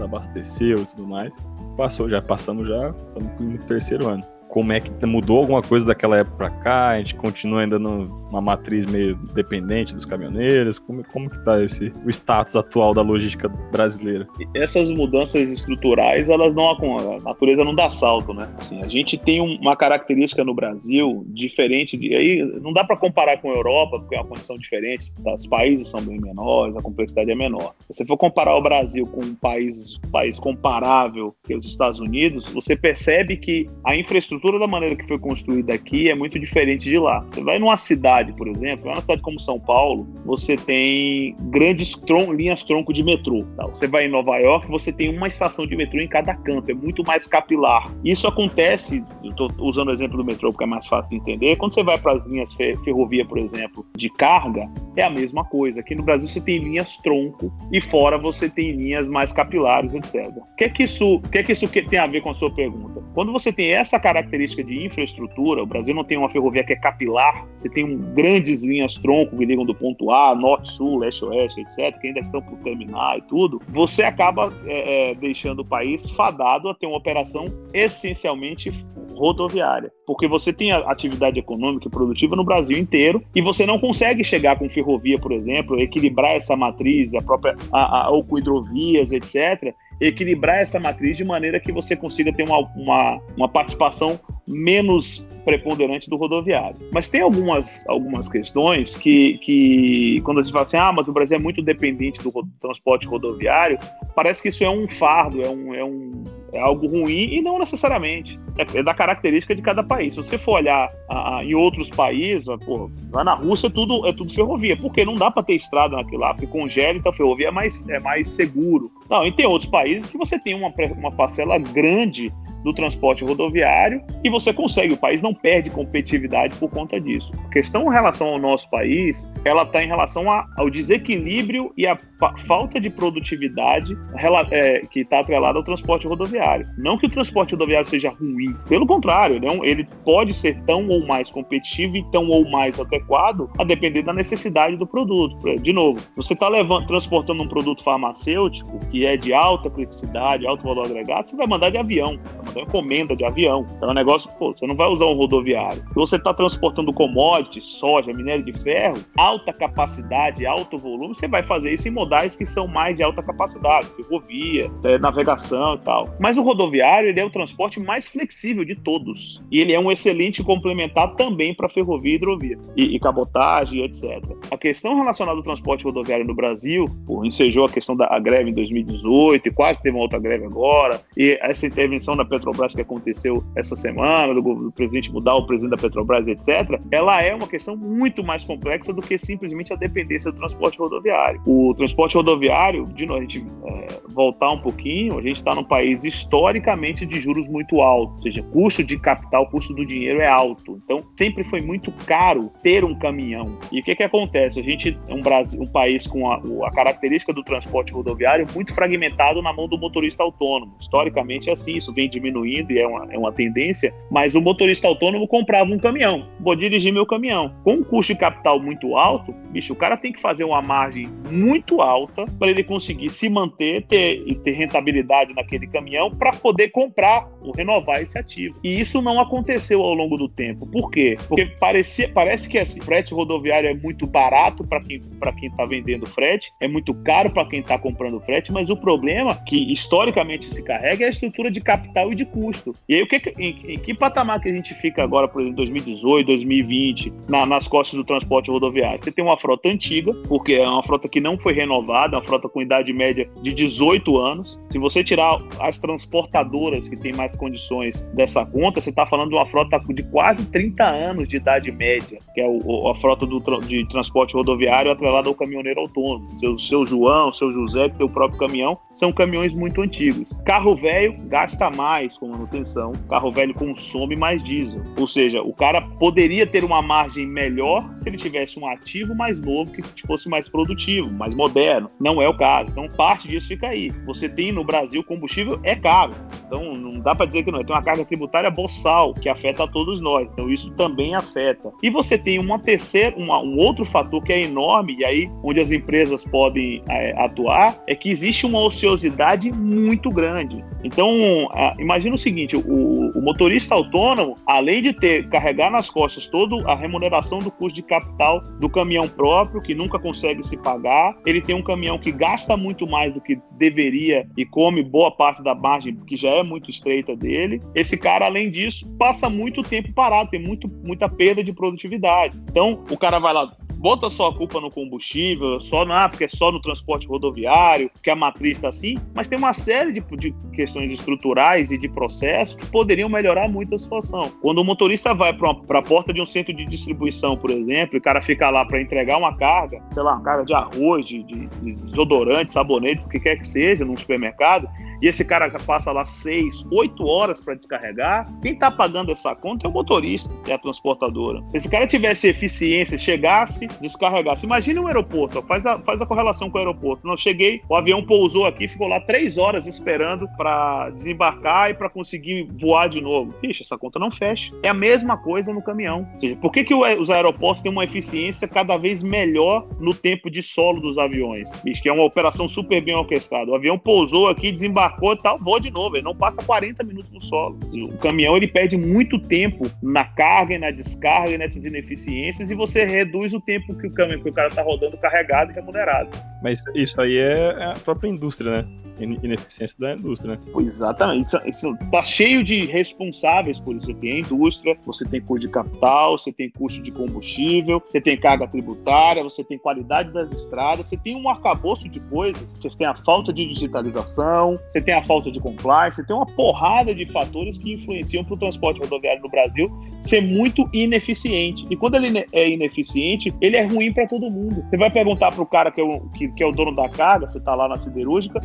abasteceu e tudo mais. Passou, já passamos já, estamos no terceiro ano como é que mudou alguma coisa daquela época para cá? A gente continua ainda numa matriz meio dependente dos caminhoneiros? Como, como que tá esse, o status atual da logística brasileira? Essas mudanças estruturais, elas não a natureza não dá salto, né? Assim, a gente tem uma característica no Brasil diferente de aí não dá para comparar com a Europa, porque é uma condição diferente, os países são bem menores, a complexidade é menor. Se você for comparar o Brasil com um país, país comparável que os Estados Unidos, você percebe que a infraestrutura estrutura da maneira que foi construída aqui é muito diferente de lá. Você vai numa cidade, por exemplo, uma cidade como São Paulo, você tem grandes tron linhas tronco de metrô. Tá? Você vai em Nova York, você tem uma estação de metrô em cada canto, é muito mais capilar. Isso acontece, estou usando o exemplo do metrô porque é mais fácil de entender, quando você vai para as linhas ferrovia, por exemplo, de carga, é a mesma coisa. Aqui no Brasil você tem linhas tronco e fora você tem linhas mais capilares, etc. O que é que isso, o que é que isso tem a ver com a sua pergunta? Quando você tem essa característica característica de infraestrutura, o Brasil não tem uma ferrovia que é capilar, você tem um, grandes linhas tronco que ligam do ponto A, norte, sul, leste, oeste, etc., que ainda estão por terminar e tudo, você acaba é, é, deixando o país fadado a ter uma operação essencialmente rodoviária, porque você tem atividade econômica e produtiva no Brasil inteiro e você não consegue chegar com ferrovia, por exemplo, equilibrar essa matriz, a própria a, a, ou com hidrovias, etc., equilibrar essa matriz de maneira que você consiga ter uma, uma, uma participação menos preponderante do rodoviário. Mas tem algumas, algumas questões que, que, quando a gente fala assim, ah, mas o Brasil é muito dependente do transporte rodoviário, parece que isso é um fardo, é, um, é, um, é algo ruim e não necessariamente. É, é da característica de cada país. Se você for olhar ah, em outros países, pô, lá na Rússia é tudo, é tudo ferrovia, porque não dá para ter estrada naquilo lá, porque congela, então a ferrovia é mais, é mais seguro. Não, e tem outros países que você tem uma, uma parcela grande do transporte rodoviário e você consegue. O país não perde competitividade por conta disso. A questão em relação ao nosso país, ela está em relação a, ao desequilíbrio e a falta de produtividade é, que está atrelada ao transporte rodoviário. Não que o transporte rodoviário seja ruim, pelo contrário, não, ele pode ser tão ou mais competitivo e tão ou mais adequado a depender da necessidade do produto. De novo, você está transportando um produto farmacêutico que é de alta criticidade, alto valor agregado, você vai mandar de avião, vai mandar encomenda de avião. Então é um negócio, pô, você não vai usar um rodoviário. Se você está transportando commodities, soja, minério de ferro, alta capacidade, alto volume, você vai fazer isso em modais que são mais de alta capacidade, ferrovia, é, navegação e tal. Mas o rodoviário ele é o transporte mais flexível de todos. E ele é um excelente complementar também para ferrovia e hidrovia, e, e cabotagem, etc. A questão relacionada ao transporte rodoviário no Brasil, pô, ensejou a questão da greve em 2018, e quase teve uma outra greve agora, e essa intervenção da Petrobras que aconteceu essa semana, do, do presidente mudar o presidente da Petrobras, etc., ela é uma questão muito mais complexa do que simplesmente a dependência do transporte rodoviário. O transporte rodoviário, de novo, a gente é, voltar um pouquinho, a gente está num país historicamente de juros muito altos, ou seja, custo de capital, custo do dinheiro é alto. Então, sempre foi muito caro ter um caminhão. E o que, que acontece? A gente é um, Brasil, um país com a, a característica do transporte rodoviário muito fragmentado na mão do motorista autônomo. Historicamente é assim, isso vem diminuindo e é uma, é uma tendência, mas o motorista autônomo comprava um caminhão, vou dirigir meu caminhão. Com um custo de capital muito alto, bicho, o cara tem que fazer uma margem muito alta para ele conseguir se manter ter, e ter rentabilidade naquele caminhão para poder comprar ou renovar esse ativo. E isso não aconteceu ao longo do tempo. Por quê? Porque parecia, parece que esse frete rodoviário é muito barato para quem para quem está vendendo frete, é muito caro para quem está comprando frete, mas o problema que historicamente se carrega é a estrutura de capital e de custo. E aí o que em, em que patamar que a gente fica agora, por exemplo, 2018, 2020, na, nas costas do transporte rodoviário? Você tem uma frota antiga, porque é uma frota que não foi renovada, uma frota com idade média de 18 anos. Se você tirar as transportadoras que têm mais condições dessa conta, você está falando de uma frota de quase 30 anos de idade média, que é o, a frota do, de transporte rodoviário atrelada ao caminhoneiro autônomo. Seu, seu João, seu José, que tem o próprio caminhão, são caminhões muito antigos. Carro velho gasta mais com manutenção, carro velho consome mais diesel. Ou seja, o cara poderia ter uma margem melhor se ele tivesse um ativo mais novo que fosse mais produtivo, mais moderno. Não é o caso. Então, parte disso fica aí. Você tem no Brasil combustível é caro. Então, não dá para dizer que não. Tem uma carga tributária boçal que afeta a todos nós. Então, isso também afeta. E você tem uma terceira, uma, um outro fator que é enorme, e aí onde as empresas podem é, atuar, é que existe uma ociosidade muito grande. Então, a, imagina o seguinte: o, o, motorista autônomo, além de ter carregar nas costas toda a remuneração do custo de capital do caminhão próprio, que nunca consegue se pagar, ele tem um caminhão que gasta muito mais do que deveria e come boa parte da margem que já é muito estreita dele. Esse cara, além disso, passa muito tempo parado, tem muito, muita perda de produtividade. Então, o cara vai lá, bota só a culpa no combustível, só ah, porque é só no transporte rodoviário, que a matriz está assim, mas tem uma série de, de questões estruturais e de processos que poderiam melhorar muito a situação. Quando o motorista vai para a porta de um centro de distribuição, por exemplo, e o cara fica lá para entregar uma carga, sei lá, uma carga de arroz, de, de, de desodorante, sabonete, o que quer que seja, num supermercado, e esse cara passa lá seis, oito horas para descarregar, quem está pagando essa conta é o motorista, é a transportadora. Se esse cara tivesse eficiência, chegasse, descarregasse. Imagine um aeroporto, faz a, faz a correlação com o aeroporto. Não cheguei, o avião pousou aqui, ficou lá três horas esperando para desembarcar e para conseguir voar de novo. Ixi, essa conta não fecha. É a mesma coisa no caminhão. Ou seja, por que, que os aeroportos têm uma eficiência cada vez melhor no tempo de solo dos aviões? Ixi, que é uma operação super bem orquestrada. O avião pousou aqui, desembarcou embarcou e tal, voa de novo. Ele não passa 40 minutos no solo. O caminhão ele perde muito tempo na carga e na descarga e nessas ineficiências e você reduz o tempo que o caminhão que o cara tá rodando carregado e remunerado. Mas isso aí é a própria indústria, né? ineficiência da indústria. Né? Exatamente. Isso, isso tá cheio de responsáveis por isso. Você tem a indústria, você tem custo de capital, você tem custo de combustível, você tem carga tributária, você tem qualidade das estradas, você tem um arcabouço de coisas. Você tem a falta de digitalização, você tem a falta de compliance, você tem uma porrada de fatores que influenciam para o transporte rodoviário no Brasil ser muito ineficiente. E quando ele é ineficiente, ele é ruim para todo mundo. Você vai perguntar para o cara que é o, que, que é o dono da carga, você está lá na siderúrgica,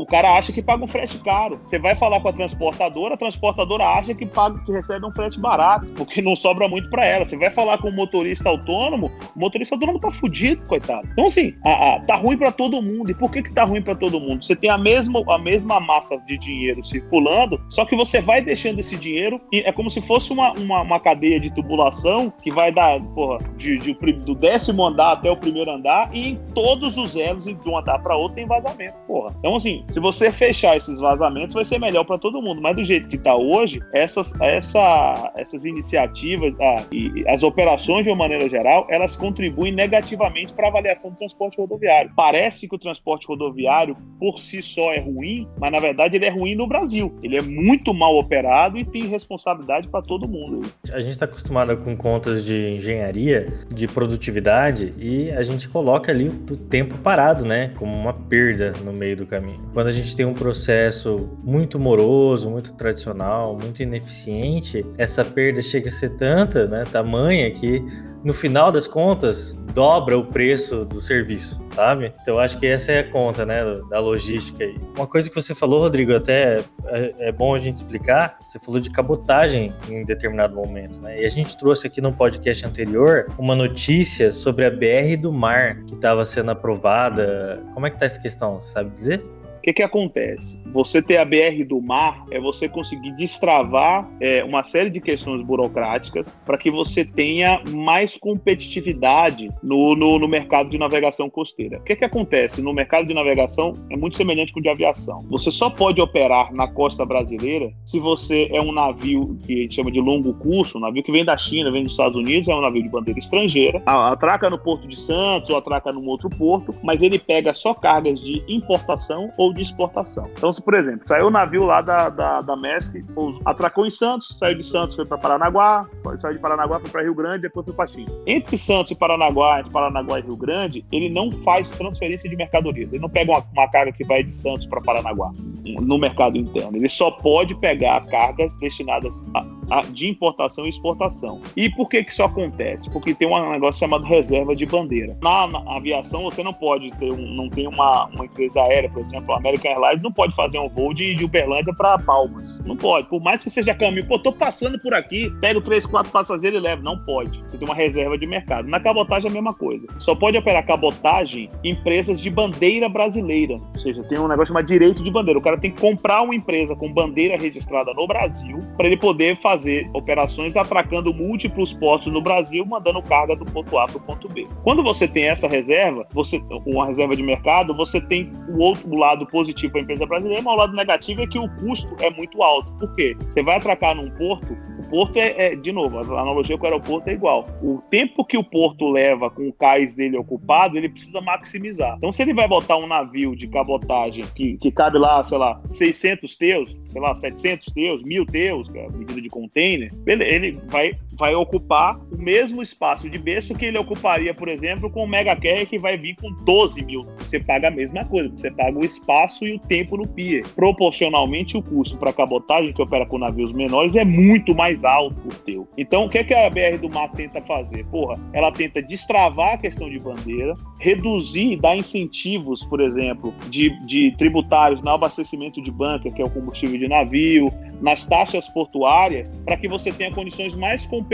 o cara acha que paga um frete caro. Você vai falar com a transportadora, a transportadora acha que paga que recebe um frete barato, porque não sobra muito para ela. Você vai falar com o motorista autônomo, o motorista autônomo tá fudido, coitado. Então assim, a, a, tá ruim para todo mundo. E por que que tá ruim para todo mundo? Você tem a mesma a mesma massa de dinheiro circulando, só que você vai deixando esse dinheiro e é como se fosse uma, uma, uma cadeia de tubulação que vai dar, porra, de, de, do décimo andar até o primeiro andar e em todos os elos de um andar para outro tem vazamento, porra. Então assim, se você fechar esses vazamentos, vai ser melhor para todo mundo. Mas do jeito que está hoje, essas, essa, essas iniciativas ah, e as operações, de uma maneira geral, elas contribuem negativamente para a avaliação do transporte rodoviário. Parece que o transporte rodoviário, por si só, é ruim, mas na verdade ele é ruim no Brasil. Ele é muito mal operado e tem responsabilidade para todo mundo. A gente está acostumado com contas de engenharia, de produtividade, e a gente coloca ali o tempo parado, né? Como uma perda no meio do caminho quando a gente tem um processo muito moroso, muito tradicional, muito ineficiente, essa perda chega a ser tanta, né, tamanha que no final das contas dobra o preço do serviço, sabe? Então acho que essa é a conta, né, da logística aí. Uma coisa que você falou, Rodrigo, até é, é bom a gente explicar. Você falou de cabotagem em determinado momento, né? E a gente trouxe aqui no podcast anterior uma notícia sobre a BR do Mar que estava sendo aprovada. Como é que tá essa questão? Sabe dizer? O que, que acontece? Você ter a BR do mar é você conseguir destravar é, uma série de questões burocráticas para que você tenha mais competitividade no, no, no, mercado de navegação costeira. O que, que acontece? No mercado de navegação é muito semelhante com o de aviação. Você só pode operar na costa brasileira se você é um navio que a gente chama de longo curso, um navio que vem da China, vem dos Estados Unidos, é um navio de bandeira estrangeira, atraca no Porto de Santos ou atraca num outro porto, mas ele pega só cargas de importação ou de exportação. Então, se, por exemplo, saiu o navio lá da, da, da Maersk, atracou em Santos, saiu de Santos, foi para Paranaguá, saiu de Paranaguá, foi para Rio Grande, depois foi para China. Entre Santos e Paranaguá, entre Paranaguá e Rio Grande, ele não faz transferência de mercadoria. Ele não pega uma, uma carga que vai de Santos para Paranaguá no mercado interno. Ele só pode pegar cargas destinadas a, de importação e exportação. E por que que isso acontece? Porque tem um negócio chamado reserva de bandeira. Na, na aviação, você não pode ter um, não tem uma, uma empresa aérea, por exemplo, a American Airlines não pode fazer um voo de, de Uberlândia para Palmas. Não pode. Por mais que seja caminho, pô, tô passando por aqui, pego três, quatro passageiros e levo. Não pode. Você tem uma reserva de mercado. Na cabotagem é a mesma coisa. Só pode operar cabotagem empresas de bandeira brasileira. Ou seja, tem um negócio chamado direito de bandeira. O cara tem que comprar uma empresa com bandeira registrada no Brasil para ele poder fazer operações atracando múltiplos portos no Brasil, mandando carga do ponto A para o ponto B. Quando você tem essa reserva, você uma reserva de mercado, você tem o outro lado positivo para a empresa brasileira, mas o lado negativo é que o custo é muito alto. Por quê? Você vai atracar num porto, porto é, é, de novo, a analogia com o aeroporto é igual. O tempo que o porto leva com o cais dele ocupado, ele precisa maximizar. Então, se ele vai botar um navio de cabotagem que, que cabe lá, sei lá, 600 teus, sei lá, 700 teus, 1000 teus, é medida de container, ele vai, vai ocupar o mesmo espaço de berço que ele ocuparia, por exemplo, com o Mega Carrier que vai vir com 12 mil. Você paga a mesma coisa, você paga o espaço e o tempo no pier. Proporcionalmente, o custo para cabotagem, que opera com navios menores, é muito mais alto que o teu. Então, o que, é que a BR do Mar tenta fazer? Porra, ela tenta destravar a questão de bandeira, reduzir, dar incentivos, por exemplo, de, de tributários no abastecimento de banca, que é o combustível de navio, nas taxas portuárias, para que você tenha condições mais competitivas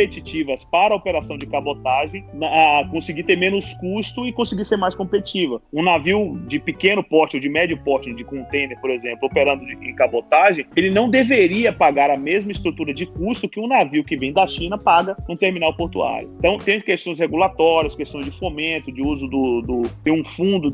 para a operação de cabotagem, a conseguir ter menos custo e conseguir ser mais competitiva. Um navio de pequeno porte ou de médio porte, de container, por exemplo, operando em cabotagem, ele não deveria pagar a mesma estrutura de custo que um navio que vem da China paga no terminal portuário. Então, tem questões regulatórias, questões de fomento, de uso do. do tem um fundo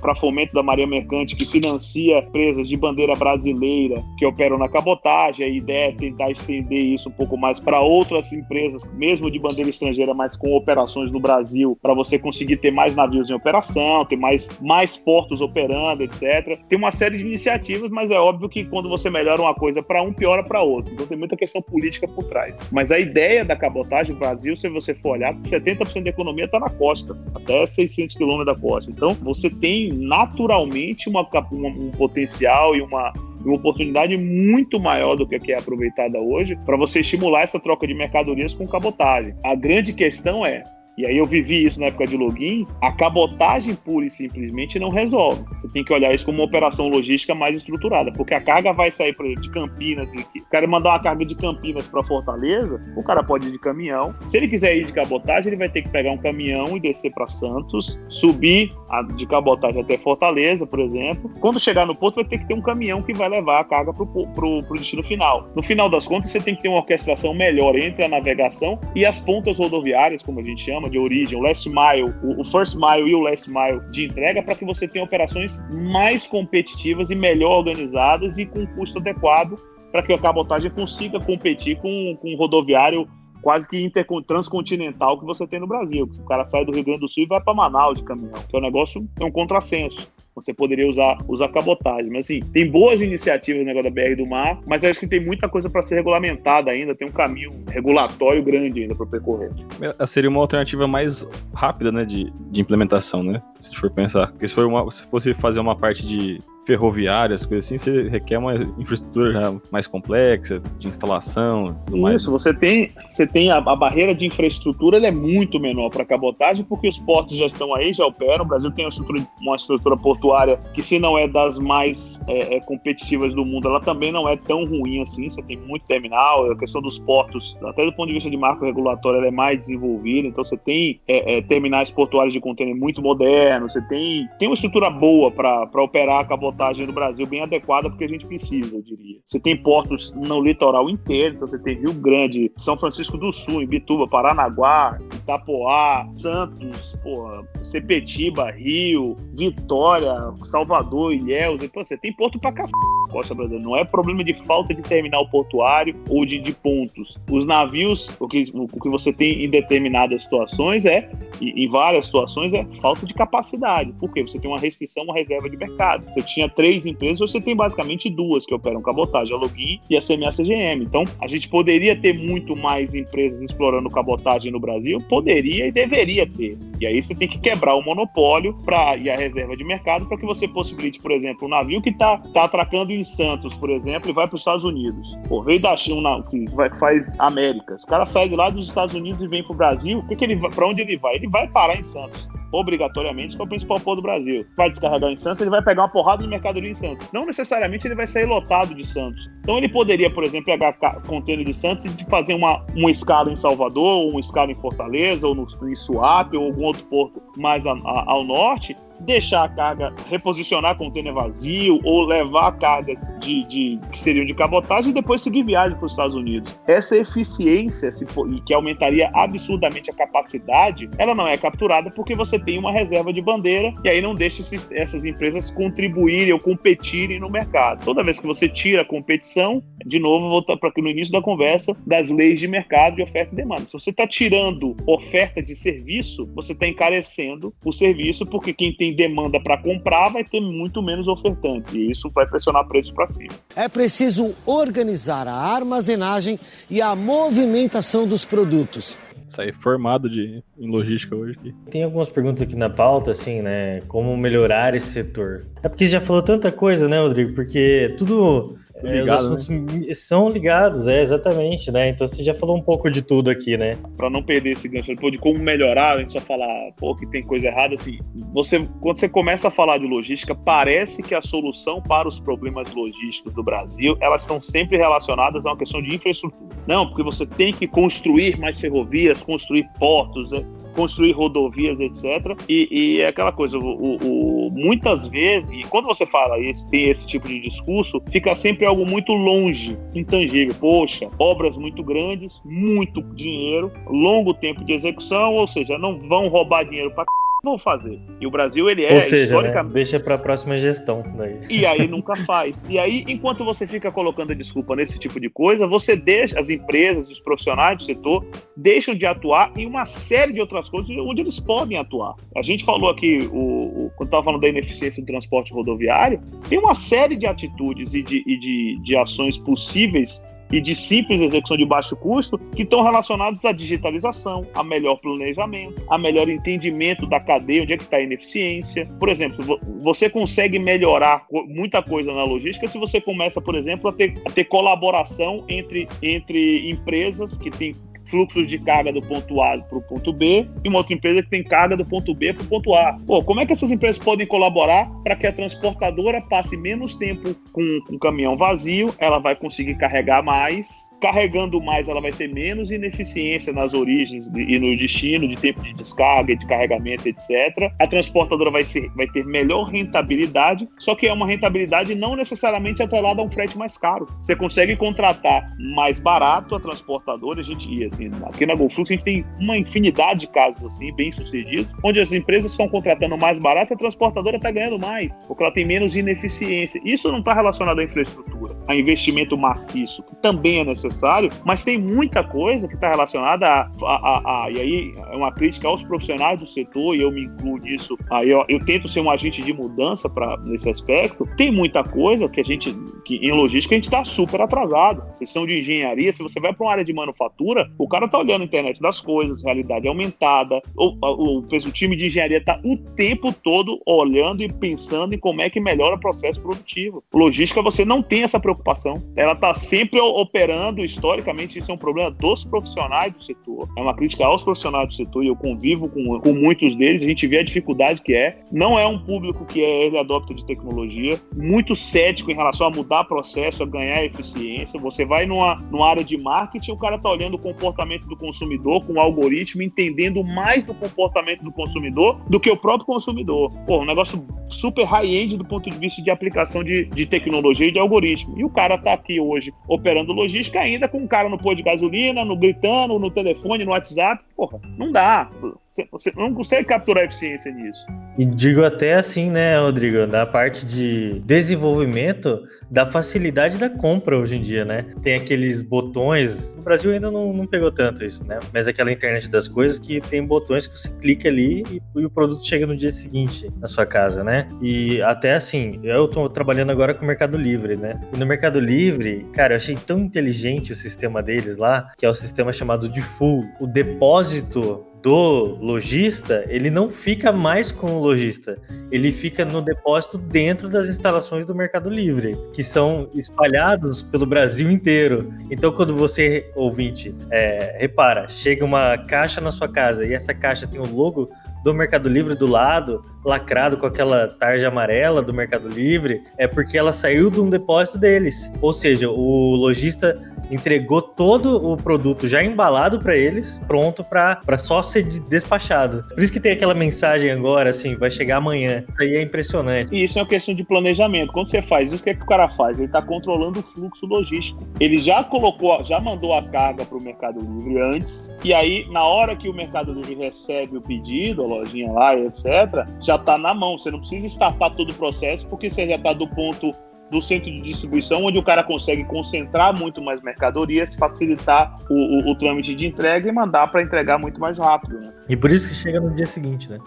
para fomento da Maria Mercante que financia empresas de bandeira brasileira que operam na cabotagem. A ideia é tentar estender isso um pouco mais para outras empresas, mesmo de bandeira estrangeira, mas com operações no Brasil, para você conseguir ter mais navios em operação, ter mais, mais portos operando, etc. Tem uma série de iniciativas, mas é óbvio que quando você melhora uma coisa para um, piora para outro. Então tem muita questão política por trás. Mas a ideia da cabotagem no Brasil, se você for olhar, 70% da economia está na costa, até 600 quilômetros da costa. Então você tem naturalmente uma, uma, um potencial e uma uma oportunidade muito maior do que é aproveitada hoje para você estimular essa troca de mercadorias com cabotagem. A grande questão é e aí eu vivi isso na época de login, a cabotagem pura e simplesmente não resolve. Você tem que olhar isso como uma operação logística mais estruturada, porque a carga vai sair, por exemplo, de Campinas, o cara mandar uma carga de Campinas para Fortaleza, o cara pode ir de caminhão. Se ele quiser ir de cabotagem, ele vai ter que pegar um caminhão e descer para Santos, subir de cabotagem até Fortaleza, por exemplo. Quando chegar no porto, vai ter que ter um caminhão que vai levar a carga para o destino final. No final das contas, você tem que ter uma orquestração melhor entre a navegação e as pontas rodoviárias, como a gente chama, de origem, o last mile, o first mile e o last mile de entrega, para que você tenha operações mais competitivas e melhor organizadas e com custo adequado para que a cabotagem consiga competir com, com um rodoviário quase que inter, transcontinental que você tem no Brasil. O cara sai do Rio Grande do Sul e vai para Manaus de caminhão, que é um negócio, é um contrassenso. Você poderia usar, usar cabotagem. Mas assim, tem boas iniciativas no negócio da BR do Mar, mas acho que tem muita coisa para ser regulamentada ainda, tem um caminho regulatório grande ainda para percorrer. É, seria uma alternativa mais rápida, né, de, de implementação, né? Se for pensar. Porque se, for uma, se fosse fazer uma parte de ferroviárias, coisas assim, você requer uma infraestrutura mais complexa, de instalação. Isso, mais. você tem, você tem a, a, barreira de infraestrutura é muito menor para cabotagem, porque os portos já estão aí, já operam. O Brasil tem uma estrutura, uma estrutura portuária que, se não é das mais é, é, competitivas do mundo, ela também não é tão ruim assim. Você tem muito terminal, a questão dos portos, até do ponto de vista de marco regulatório, ela é mais desenvolvida. Então, você tem é, é terminais portuários de contêiner muito modernos, você tem, tem uma estrutura boa para operar a cabotagem cabotagem no Brasil bem adequada porque a gente precisa, eu diria. Você tem portos no litoral inteiro, então você tem Rio Grande, São Francisco do Sul, Ibituba, Paranaguá, Itapoá, Santos, porra, Sepetiba, Rio, Vitória, Salvador, Ilhéus. Então você tem porto pra cacete costa brasileira. Não é problema de falta de terminal portuário ou de, de pontos. Os navios, o que, o que você tem em determinadas situações é, em várias situações, é falta de capacidade. Por quê? Você tem uma restrição, uma reserva de mercado. Você tinha três empresas, você tem basicamente duas que operam cabotagem, a Login e a CMA-CGM. Então, a gente poderia ter muito mais empresas explorando cabotagem no Brasil? Poderia e deveria ter. E aí você tem que quebrar o monopólio pra, e a reserva de mercado para que você possibilite, por exemplo, um navio que está tá atracando em Santos, por exemplo, e vai para os Estados Unidos. Pô, veio da China, que vai, faz Américas. O cara sai de lá dos Estados Unidos e vem para o Brasil. Que, que para onde ele vai? Ele vai parar em Santos obrigatoriamente, que é o principal porto do Brasil. Vai descarregar em Santos, ele vai pegar uma porrada de mercadoria em Santos. Não necessariamente ele vai sair lotado de Santos. Então ele poderia, por exemplo, pegar contêiner de Santos e fazer uma, uma escala em Salvador, ou uma escala em Fortaleza, ou no, em Suape, ou algum outro porto mais a, a, ao norte, deixar a carga, reposicionar contêiner vazio, ou levar cargas de, de, que seriam de cabotagem e depois seguir viagem para os Estados Unidos. Essa eficiência, se for, que aumentaria absurdamente a capacidade, ela não é capturada porque você tem uma reserva de bandeira e aí não deixa esses, essas empresas contribuírem ou competirem no mercado. Toda vez que você tira a competição, de novo, voltar para no início da conversa, das leis de mercado de oferta e demanda. Se você está tirando oferta de serviço, você está encarecendo o serviço, porque quem tem demanda para comprar vai ter muito menos ofertantes, e isso vai pressionar preço para cima. É preciso organizar a armazenagem e a movimentação dos produtos sair formado de, em logística hoje. Aqui. Tem algumas perguntas aqui na pauta, assim, né? Como melhorar esse setor? É porque você já falou tanta coisa, né, Rodrigo? Porque tudo é, os assuntos né? são ligados, é, exatamente, né? Então você já falou um pouco de tudo aqui, né? Para não perder esse gancho de como melhorar, a gente só falar, pô, que tem coisa errada, assim, você, quando você começa a falar de logística, parece que a solução para os problemas logísticos do Brasil, elas estão sempre relacionadas a uma questão de infraestrutura. Não, porque você tem que construir mais ferrovias, construir portos, é, construir rodovias, etc. E, e é aquela coisa, o, o, muitas vezes, e quando você fala isso, tem esse tipo de discurso, fica sempre algo muito longe, intangível. Poxa, obras muito grandes, muito dinheiro, longo tempo de execução, ou seja, não vão roubar dinheiro para vão fazer. E o Brasil, ele é Ou seja, historicamente... né? deixa para a próxima gestão. Daí. E aí nunca faz. E aí, enquanto você fica colocando a desculpa nesse tipo de coisa, você deixa as empresas, os profissionais do setor, deixam de atuar em uma série de outras coisas onde eles podem atuar. A gente falou aqui, o, o quando estava falando da ineficiência do transporte rodoviário, tem uma série de atitudes e de, e de, de ações possíveis e de simples execução de baixo custo que estão relacionados à digitalização, a melhor planejamento, a melhor entendimento da cadeia, onde é que está a ineficiência. Por exemplo, você consegue melhorar muita coisa na logística se você começa, por exemplo, a ter, a ter colaboração entre, entre empresas que têm fluxos de carga do ponto A para o ponto B e uma outra empresa que tem carga do ponto B para o ponto A. Pô, como é que essas empresas podem colaborar para que a transportadora passe menos tempo com um caminhão vazio, ela vai conseguir carregar mais, carregando mais ela vai ter menos ineficiência nas origens e no destino, de tempo de descarga, de carregamento, etc. A transportadora vai, ser, vai ter melhor rentabilidade, só que é uma rentabilidade não necessariamente atrelada a um frete mais caro. Você consegue contratar mais barato a transportadora, a gente ia assim, aqui na GoFlux a gente tem uma infinidade de casos assim, bem sucedidos, onde as empresas estão contratando mais barato, a transportadora está ganhando mais, porque ela tem menos ineficiência. Isso não está relacionado à infraestrutura, a investimento maciço, que também é necessário, mas tem muita coisa que está relacionada a, a, a, a, E aí é uma crítica aos profissionais do setor, e eu me incluo nisso. Aí eu, eu tento ser um agente de mudança para nesse aspecto. Tem muita coisa que a gente, que em logística, a gente está super atrasado. Vocês são de engenharia, se você vai para uma área de manufatura, o cara tá olhando a internet das coisas, realidade aumentada. O, o, o time de engenharia está o tempo todo olhando e pensando em como é que melhora o processo produtivo. Logística, você não tem essa preocupação. Ela está sempre operando, historicamente, isso é um problema dos profissionais do setor. É uma crítica aos profissionais do setor e eu convivo com, com muitos deles. A gente vê a dificuldade que é. Não é um público que é ele adopta de tecnologia, muito cético em relação a mudar processo, a ganhar eficiência. Você vai numa, numa área de marketing, o cara está olhando o comportamento do consumidor com o algoritmo, entendendo mais do comportamento do consumidor do que o próprio consumidor. Pô, um negócio super high-end do ponto de vista de aplicação de, de tecnologia e de algoritmo. E o cara está aqui hoje operando logística ainda com um cara no pôr de gasolina, no gritando, no telefone, no WhatsApp. Porra, não dá. Você não consegue capturar eficiência nisso. E digo até assim, né, Rodrigo, da parte de desenvolvimento da facilidade da compra hoje em dia, né? Tem aqueles botões. No Brasil ainda não, não pegou tanto isso, né? Mas aquela internet das coisas que tem botões que você clica ali e, e o produto chega no dia seguinte na sua casa, né? E até assim, eu tô trabalhando agora com o Mercado Livre, né? E no Mercado Livre, cara, eu achei tão inteligente o sistema deles lá, que é o sistema chamado de full. O depósito do lojista, ele não fica mais com o lojista, ele fica no depósito dentro das instalações do Mercado Livre, que são espalhados pelo Brasil inteiro. Então, quando você, ouvinte, é, repara, chega uma caixa na sua casa e essa caixa tem o logo do Mercado Livre do lado, lacrado com aquela tarja amarela do Mercado Livre, é porque ela saiu de um depósito deles. Ou seja, o lojista entregou todo o produto já embalado para eles, pronto para só ser despachado. Por isso que tem aquela mensagem agora, assim, vai chegar amanhã. Isso aí é impressionante. E isso é uma questão de planejamento. Quando você faz isso, o que, é que o cara faz? Ele está controlando o fluxo logístico. Ele já colocou, já mandou a carga para o Mercado Livre antes, e aí, na hora que o Mercado Livre recebe o pedido, a lojinha lá, etc., já está na mão. Você não precisa startar todo o processo, porque você já está do ponto do centro de distribuição, onde o cara consegue concentrar muito mais mercadorias, facilitar o, o, o trâmite de entrega e mandar para entregar muito mais rápido. Né? E por isso que chega no dia seguinte, né?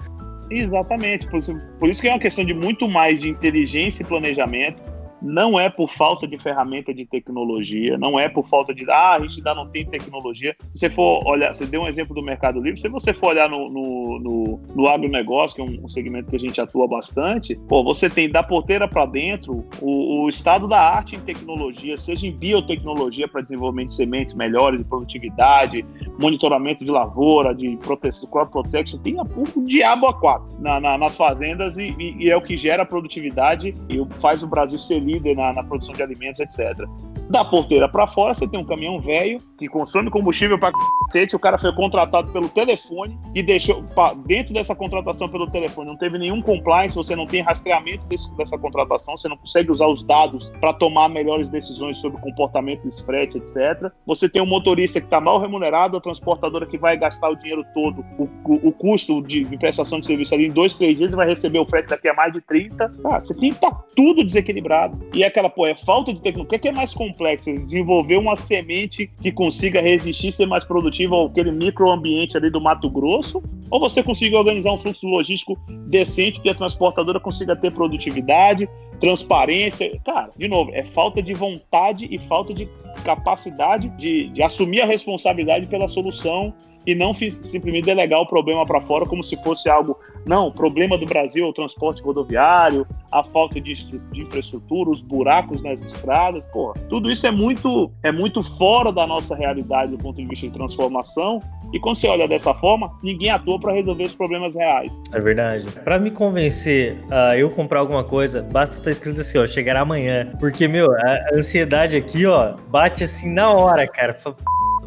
Exatamente, por isso, por isso que é uma questão de muito mais de inteligência e planejamento não é por falta de ferramenta de tecnologia, não é por falta de ah, a gente ainda não tem tecnologia. Se você for olhar, você deu um exemplo do Mercado Livre, se você for olhar no, no, no, no agronegócio, que é um, segmento que a gente atua bastante, pô, você tem da porteira para dentro o, o, estado da arte em tecnologia, seja em biotecnologia para desenvolvimento de sementes melhores, de produtividade, monitoramento de lavoura, de proteção, crop protection, tem o diabo a quatro na, na, nas fazendas e, e, e, é o que gera produtividade e faz o Brasil ser líder na, na produção de alimentos, etc. Da porteira para fora, você tem um caminhão velho que consome combustível para cacete. O cara foi contratado pelo telefone e deixou dentro dessa contratação pelo telefone. Não teve nenhum compliance, você não tem rastreamento desse, dessa contratação, você não consegue usar os dados para tomar melhores decisões sobre o comportamento desse frete, etc. Você tem um motorista que está mal remunerado, a transportadora que vai gastar o dinheiro todo, o, o, o custo de, de, prestação de serviço ali em dois, três dias, vai receber o frete daqui a mais de 30. Ah, você tem que tá tudo desequilibrado. E aquela, pô, é falta de tecnologia. O é, que é mais complexo? Desenvolver uma semente que consiga resistir, ser mais produtiva aquele microambiente ali do Mato Grosso? Ou você conseguir organizar um fluxo logístico decente que a transportadora consiga ter produtividade, transparência? Cara, de novo, é falta de vontade e falta de capacidade de, de assumir a responsabilidade pela solução e não simplesmente delegar o problema para fora como se fosse algo. Não, o problema do Brasil é o transporte rodoviário, a falta de, de infraestrutura, os buracos nas estradas. Pô, tudo isso é muito, é muito fora da nossa realidade do ponto de vista de transformação. E quando você olha dessa forma, ninguém atua para resolver os problemas reais. É verdade. Para me convencer a eu comprar alguma coisa, basta estar escrito assim, ó, chegará amanhã. Porque, meu, a ansiedade aqui, ó, bate assim na hora, cara.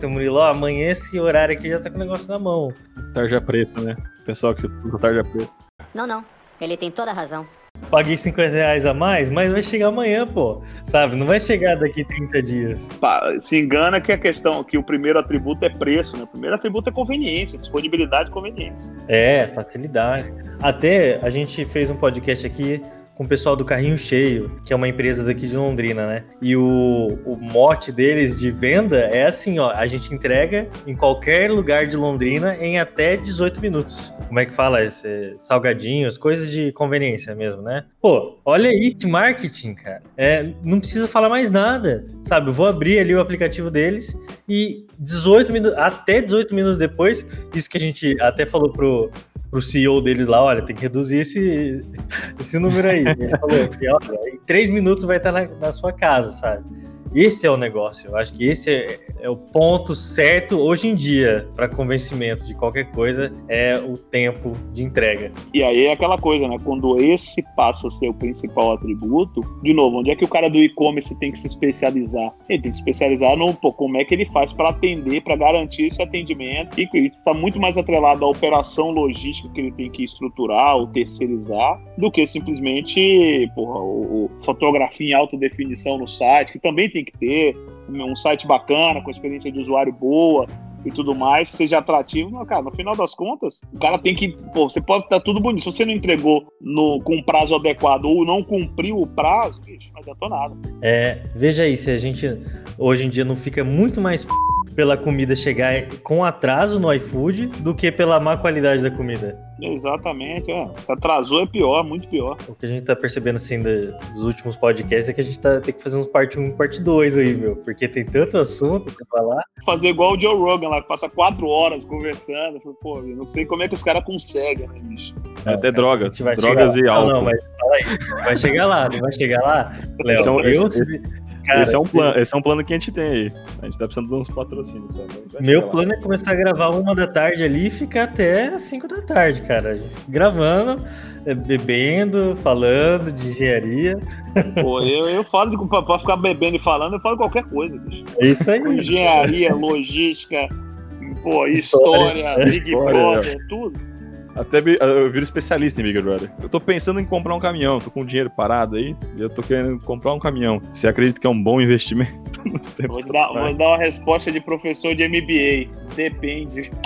Murilo, ó, amanhã esse horário aqui já tá com o negócio na mão. Tarja preta, né? Pessoal que usa tarja preta. Não, não. Ele tem toda a razão. Paguei 50 reais a mais, mas vai chegar amanhã, pô. Sabe? Não vai chegar daqui 30 dias. Se engana que a questão que o primeiro atributo é preço, né? O primeiro atributo é conveniência, disponibilidade e conveniência. É, facilidade. Até a gente fez um podcast aqui com o pessoal do Carrinho Cheio, que é uma empresa daqui de Londrina, né? E o, o mote deles de venda é assim, ó, a gente entrega em qualquer lugar de Londrina em até 18 minutos. Como é que fala? Esse, salgadinhos, coisas de conveniência mesmo, né? Pô, olha aí que marketing, cara. É, não precisa falar mais nada, sabe? Eu vou abrir ali o aplicativo deles e 18 minutos, até 18 minutos depois, isso que a gente até falou pro, pro CEO deles lá, olha, tem que reduzir esse, esse número aí. Ele falou olha, em três minutos vai estar na, na sua casa, sabe? Esse é o negócio. Eu acho que esse é, é o ponto certo hoje em dia para convencimento de qualquer coisa é o tempo de entrega. E aí é aquela coisa, né? Quando esse passa a ser o principal atributo, de novo, onde é que o cara do e-commerce tem que se especializar? Ele tem que se especializar no pô, como é que ele faz para atender, para garantir esse atendimento. E isso está muito mais atrelado à operação logística que ele tem que estruturar ou terceirizar do que simplesmente porra, o, o fotografia em alta definição no site, que também tem que ter um site bacana, com experiência de usuário boa e tudo mais, que seja atrativo. Mas, cara, no final das contas, o cara tem que. Pô, você pode estar tudo bonito. Se você não entregou no, com prazo adequado ou não cumpriu o prazo, bicho, não adiantou nada. É, veja aí, se a gente hoje em dia não fica muito mais pela comida chegar com atraso no iFood do que pela má qualidade da comida. Exatamente, é. Atrasou é pior, muito pior. O que a gente tá percebendo, assim, dos últimos podcasts é que a gente tá, tem que fazer uns parte 1 e parte 2 aí, meu. Porque tem tanto assunto pra falar. Fazer igual o Joe Rogan lá, que passa quatro horas conversando. Pô, eu não sei como é que os caras conseguem, né, bicho? É, até drogas. Drogas e álcool. Não, não, mas fala aí. Vai chegar lá, não vai chegar lá? Léo, eu, esse, Cara, esse, é um plano, esse é um plano que a gente tem aí. A gente tá precisando de uns patrocínios. Só, Meu plano é começar a gravar uma da tarde ali e ficar até cinco da tarde, cara. Gravando, é, bebendo, falando de engenharia. Pô, eu, eu falo de, pra, pra ficar bebendo e falando, eu falo qualquer coisa, bicho. É isso aí. Engenharia, logística, pô, história, história Big Brother, tudo. Até eu viro especialista em Big Brother. Eu tô pensando em comprar um caminhão, tô com dinheiro parado aí, e eu tô querendo comprar um caminhão. Você acredita que é um bom investimento <laughs> nos tempos vou dar, vou dar uma resposta de professor de MBA. Depende. <laughs>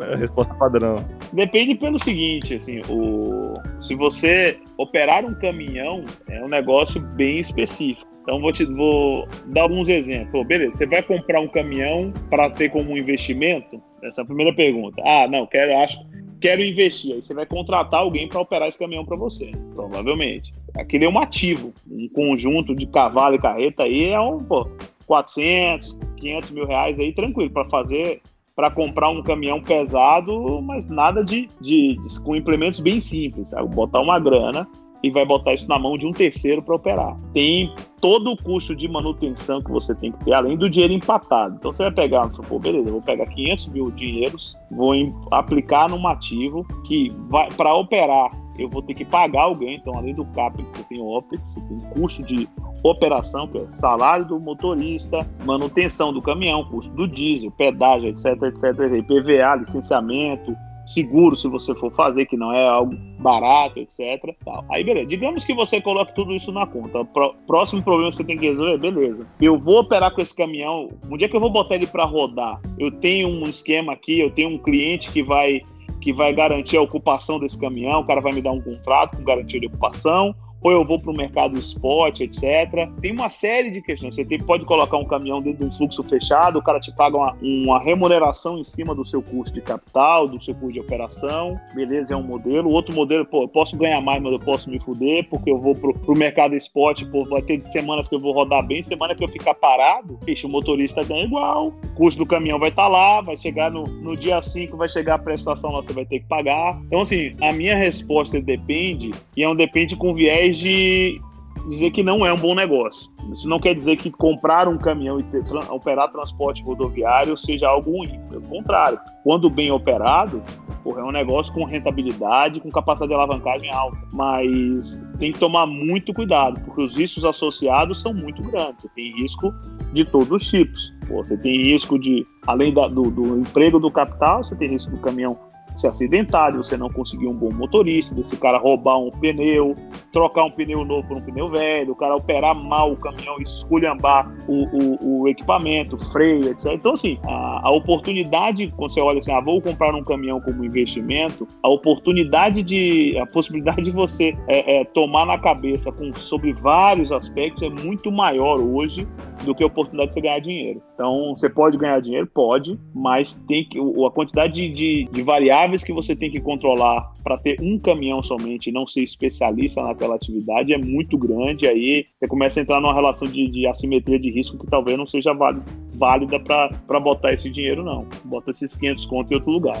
a resposta padrão. Depende pelo seguinte, assim, o... se você operar um caminhão, é um negócio bem específico. Então vou te vou dar alguns exemplos. beleza, você vai comprar um caminhão para ter como investimento? Essa é a primeira pergunta. Ah, não, quero, acho, quero investir. Aí você vai contratar alguém para operar esse caminhão para você, provavelmente. Aquele é um ativo, um conjunto de cavalo e carreta aí é um, pô, 400, 500 mil reais aí tranquilo para fazer, para comprar um caminhão pesado, mas nada de, de, de com implementos bem simples, sabe? Botar uma grana e vai botar isso na mão de um terceiro para operar. Tem todo o custo de manutenção que você tem que ter, além do dinheiro empatado. Então você vai pegar, pô, beleza, vou pegar 500 mil dinheiros, vou aplicar num ativo que para operar. Eu vou ter que pagar alguém, então além do CAPEX, você tem o OPEX, você tem custo de operação, que é salário do motorista, manutenção do caminhão, custo do diesel, pedágio, etc, etc, IPVA, licenciamento, seguro se você for fazer, que não é algo barato, etc. Tal. Aí, beleza. Digamos que você coloque tudo isso na conta. próximo problema que você tem que resolver, beleza. Eu vou operar com esse caminhão. Um dia que eu vou botar ele para rodar, eu tenho um esquema aqui, eu tenho um cliente que vai que vai garantir a ocupação desse caminhão, o cara vai me dar um contrato com garantia de ocupação, ou eu vou para o mercado spot, etc. Tem uma série de questões. Você tem, pode colocar um caminhão dentro de um fluxo fechado, o cara te paga uma, uma remuneração em cima do seu custo de capital, do seu custo de operação, beleza, é um modelo. Outro modelo, pô, eu posso ganhar mais, mas eu posso me fuder, porque eu vou pro, mercado spot, pô, vai ter semanas que eu vou rodar bem, semana que eu ficar parado, fecha, o motorista ganha igual, o custo do caminhão vai estar tá lá, vai chegar no, no dia 5, vai chegar a prestação lá, você vai ter que pagar. Então, assim, a minha resposta depende, e é um depende com viés de dizer que não é um bom negócio. Isso não quer dizer que comprar um caminhão e ter, tra operar transporte rodoviário seja algo ruim. Pelo contrário, quando bem operado, porra, é um negócio com rentabilidade, com capacidade de alavancagem alta. Mas tem que tomar muito cuidado, porque os riscos associados são muito grandes. Você tem risco de todos os tipos. Pô, você tem risco de, além da, do, do emprego do capital, você tem risco do caminhão se acidentar, de você não conseguir um bom motorista, desse cara roubar um pneu, trocar um pneu novo por um pneu velho, o cara operar mal o caminhão, esculhambar o, o, o equipamento, freio, etc. Então, assim, a, a, oportunidade, quando você olha assim, ah, vou comprar um caminhão como investimento, a oportunidade de, a possibilidade de você é, é, tomar na cabeça com, sobre vários aspectos é muito maior hoje do que a oportunidade de você ganhar dinheiro. Então, você pode ganhar dinheiro? Pode, mas tem que, a quantidade de, de, de variáveis que você tem que controlar para ter um caminhão somente e não ser especialista naquela atividade é muito grande. Aí você começa a entrar numa relação de, de assimetria de risco que talvez não seja válida, para botar esse dinheiro, não. Bota esses 500 contos em outro lugar.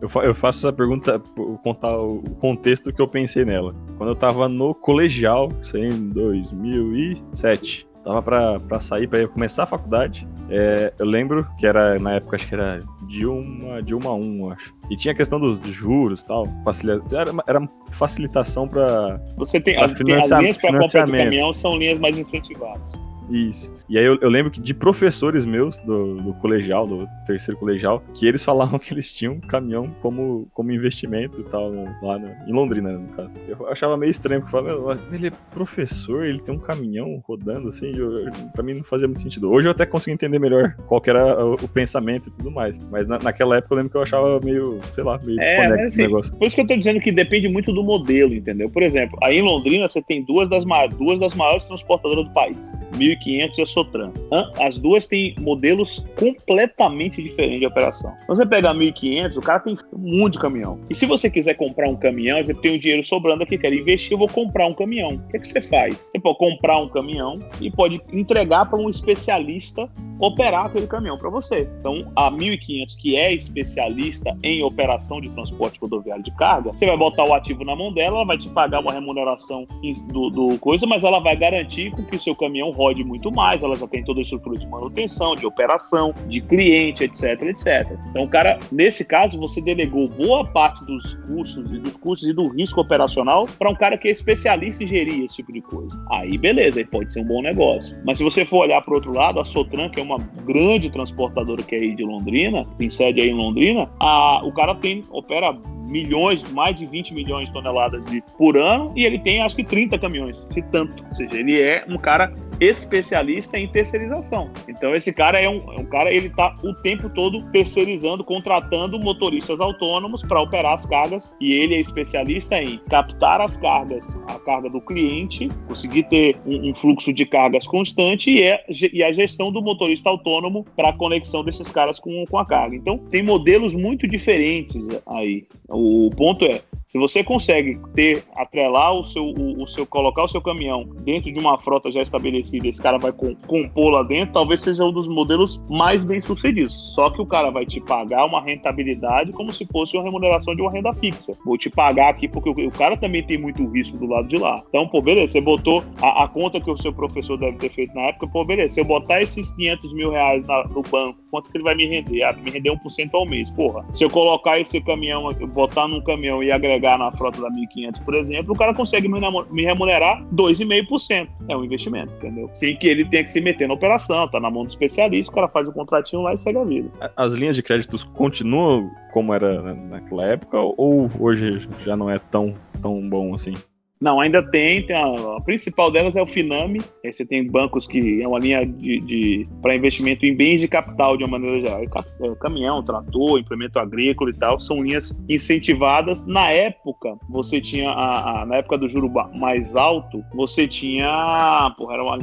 Eu, fa eu faço essa pergunta por contar o contexto que eu pensei nela. Quando eu estava no colegial, isso aí em 2007, tava para sair, para começar a faculdade. É, eu lembro que era, na época, acho que era Dilma, Dilma 1, acho. E tinha a questão dos, dos juros tal. Facilita, era, era facilitação para. Você tem, as, tem as linhas para compra do caminhão são linhas mais incentivadas. Isso. E aí eu, eu, lembro que de professores meus do, do, colegial, do terceiro colegial, que eles <laughs> falavam que eles tinham um caminhão como, como investimento e tal, lá no, em Londrina, no caso. Eu achava meio estranho, porque eu falava, ele é professor, ele tem um caminhão rodando assim, eu, eu, pra mim não fazia muito sentido. Hoje eu até consigo entender melhor qual era o, o pensamento e tudo mais. Mas na, naquela época eu lembro que eu achava meio, sei lá, meio é, desconecto assim, negócio. Por isso que eu tô dizendo que depende muito do modelo, entendeu? Por exemplo, aí em Londrina você tem duas das, duas das maiores transportadoras do país. 1.500 e a Sotran. As duas têm modelos completamente diferentes de operação. Você pega 1.500, o cara tem um monte de caminhão. E se você quiser comprar um caminhão, você tem o um dinheiro sobrando aqui, quer investir, eu vou comprar um caminhão. O que, é que você faz? Você pode comprar um caminhão e pode entregar para um especialista operar aquele caminhão para você. Então, a 1.500, que é especialista em operação de transporte rodoviário de carga, você vai botar o ativo na mão dela, ela vai te pagar uma remuneração do, do coisa, mas ela vai garantir que o seu caminhão rode muito mais, ela já tem toda a estrutura de manutenção, de operação, de cliente, etc, etc. Então, cara, nesse caso, você delegou boa parte dos custos e dos custos e do risco operacional para um cara que é especialista em gerir esse tipo de coisa. Aí, beleza, aí pode ser um bom negócio. Mas se você for olhar para outro lado, a Sotran, que é uma grande transportadora que é aí de Londrina, tem sede aí em Londrina, a, o cara tem opera milhões, mais de 20 milhões de toneladas de, por ano, e ele tem acho que 30 caminhões, se tanto. Ou seja, ele é um cara especialista em terceirização. Então esse cara é um, é um cara, ele está o tempo todo terceirizando, contratando motoristas autônomos para operar as cargas e ele é especialista em captar as cargas, a carga do cliente, conseguir ter um, um fluxo de cargas constante e, é, e a gestão do motorista autônomo para a conexão desses caras com, com a carga. Então tem modelos muito diferentes aí. O ponto é, se você consegue ter, atrelar o seu, o, o, seu, colocar o seu caminhão dentro de uma frota já estabelecida, esse cara vai com, compor lá dentro, talvez seja um dos modelos mais bem sucedidos. Só que o cara vai te pagar uma rentabilidade como se fosse uma remuneração de uma renda fixa. Vou te pagar aqui porque o, o cara também tem muito risco do lado de lá. Então, pô, beleza, você botou a, a, conta que o seu professor deve ter feito na época, pô, beleza, se eu botar esses 500 mil reais na, no banco, quanto que ele vai me render? Ah, me render 1% ao mês, porra. Se eu colocar esse caminhão, botar num caminhão e agregar agregar na frota da 1500, por exemplo, o cara consegue me remunerar 2,5%. É um investimento, entendeu? Sem que ele tenha que se meter na operação, tá na mão do especialista, o cara faz o contratinho lá e segue a vida. As linhas de créditos continuam como era naquela época ou hoje já não é tão, tão bom assim? Não, ainda tem. tem a, a, principal delas é o Finame. Aí você tem bancos que é uma linha de, de para investimento em bens de capital de uma maneira geral. É, caminhão, trator, implemento agrícola e tal. São linhas incentivadas. Na época, você tinha a, a na época do juro mais alto, você tinha, porra, era uma,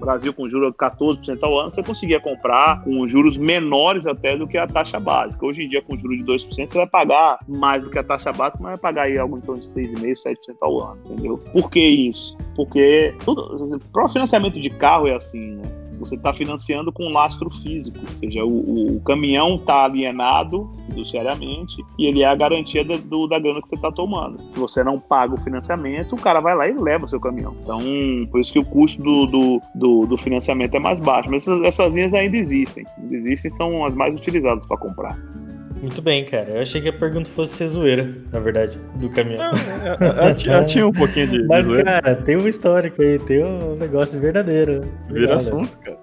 Brasil com juros 14% ao ano, você conseguia comprar com juros menores até do que a taxa básica. Hoje em dia, com juros de 2%, você vai pagar mais do que a taxa básica, mas vai pagar aí algo em torno de 6,5%, 7% ao ano, entendeu? Por que isso? Porque tudo, o financiamento de carro é assim, né? você está financiando com lastro físico, ou seja, o, o caminhão está alienado fiduciariamente e ele é a garantia do, do, da grana que você está tomando. Se você não paga o financiamento, o cara vai lá e leva o seu caminhão. Então, por isso que o custo do, do, do, do financiamento é mais baixo. Mas essas, essas linhas ainda existem. Ainda existem, são as mais utilizadas para comprar. Muito bem, cara. Eu achei que a pergunta fosse ser zoeira, na verdade, do caminhão. Já tinha um pouquinho de. Mas, zoeira. cara, tem um histórico aí, tem um negócio verdadeiro. Vira assunto, cara.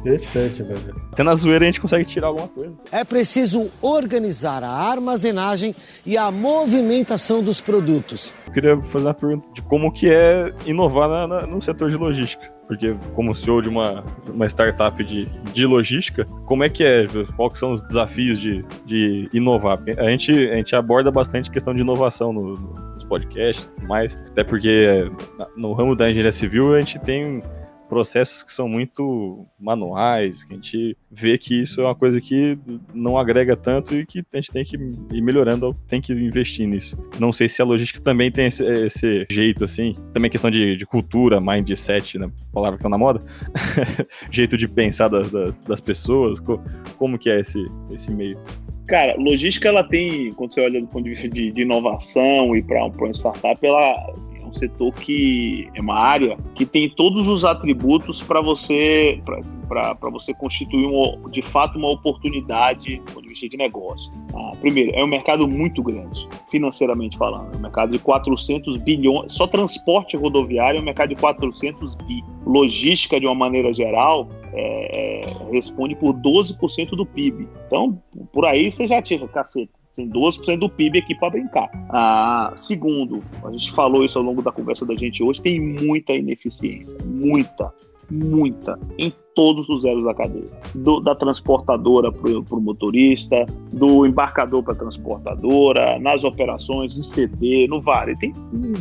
Interessante, velho. Até na zoeira a gente consegue tirar alguma coisa. É preciso organizar a armazenagem e a movimentação dos produtos. Eu queria fazer uma pergunta de como que é inovar na, na, no setor de logística porque como CEO de uma, uma startup de, de logística, como é que é? Quais são os desafios de, de inovar? A gente, a gente aborda bastante questão de inovação no, nos podcasts e tudo mais, até porque no ramo da engenharia civil a gente tem processos que são muito manuais, que a gente vê que isso é uma coisa que não agrega tanto e que a gente tem que ir melhorando, tem que investir nisso. Não sei se a logística também tem esse, esse jeito, assim. Também questão de, de cultura, mindset, né? Palavra que tá na moda. <laughs> jeito de pensar das, das, das pessoas. Como que é esse, esse meio? Cara, logística ela tem, quando você olha do ponto de vista de, de inovação e para um, startup, ela um setor que é uma área que tem todos os atributos para você para você constituir de fato uma oportunidade de vista de negócio. Ah, primeiro, é um mercado muito grande, financeiramente falando. É um mercado de 400 bilhões. Só transporte rodoviário é um mercado de 400 bi. Logística, de uma maneira geral, é, é, responde por 12% do PIB. Então, por aí você já tira, cacete tem 12% do PIB aqui para brincar. Ah, segundo, a gente falou isso ao longo da conversa da gente hoje, tem muita ineficiência, muita, muita, em todos os zeros da cadeia. Do, da transportadora para o motorista, do embarcador para a transportadora, nas operações, em CD, no VAR. Tem,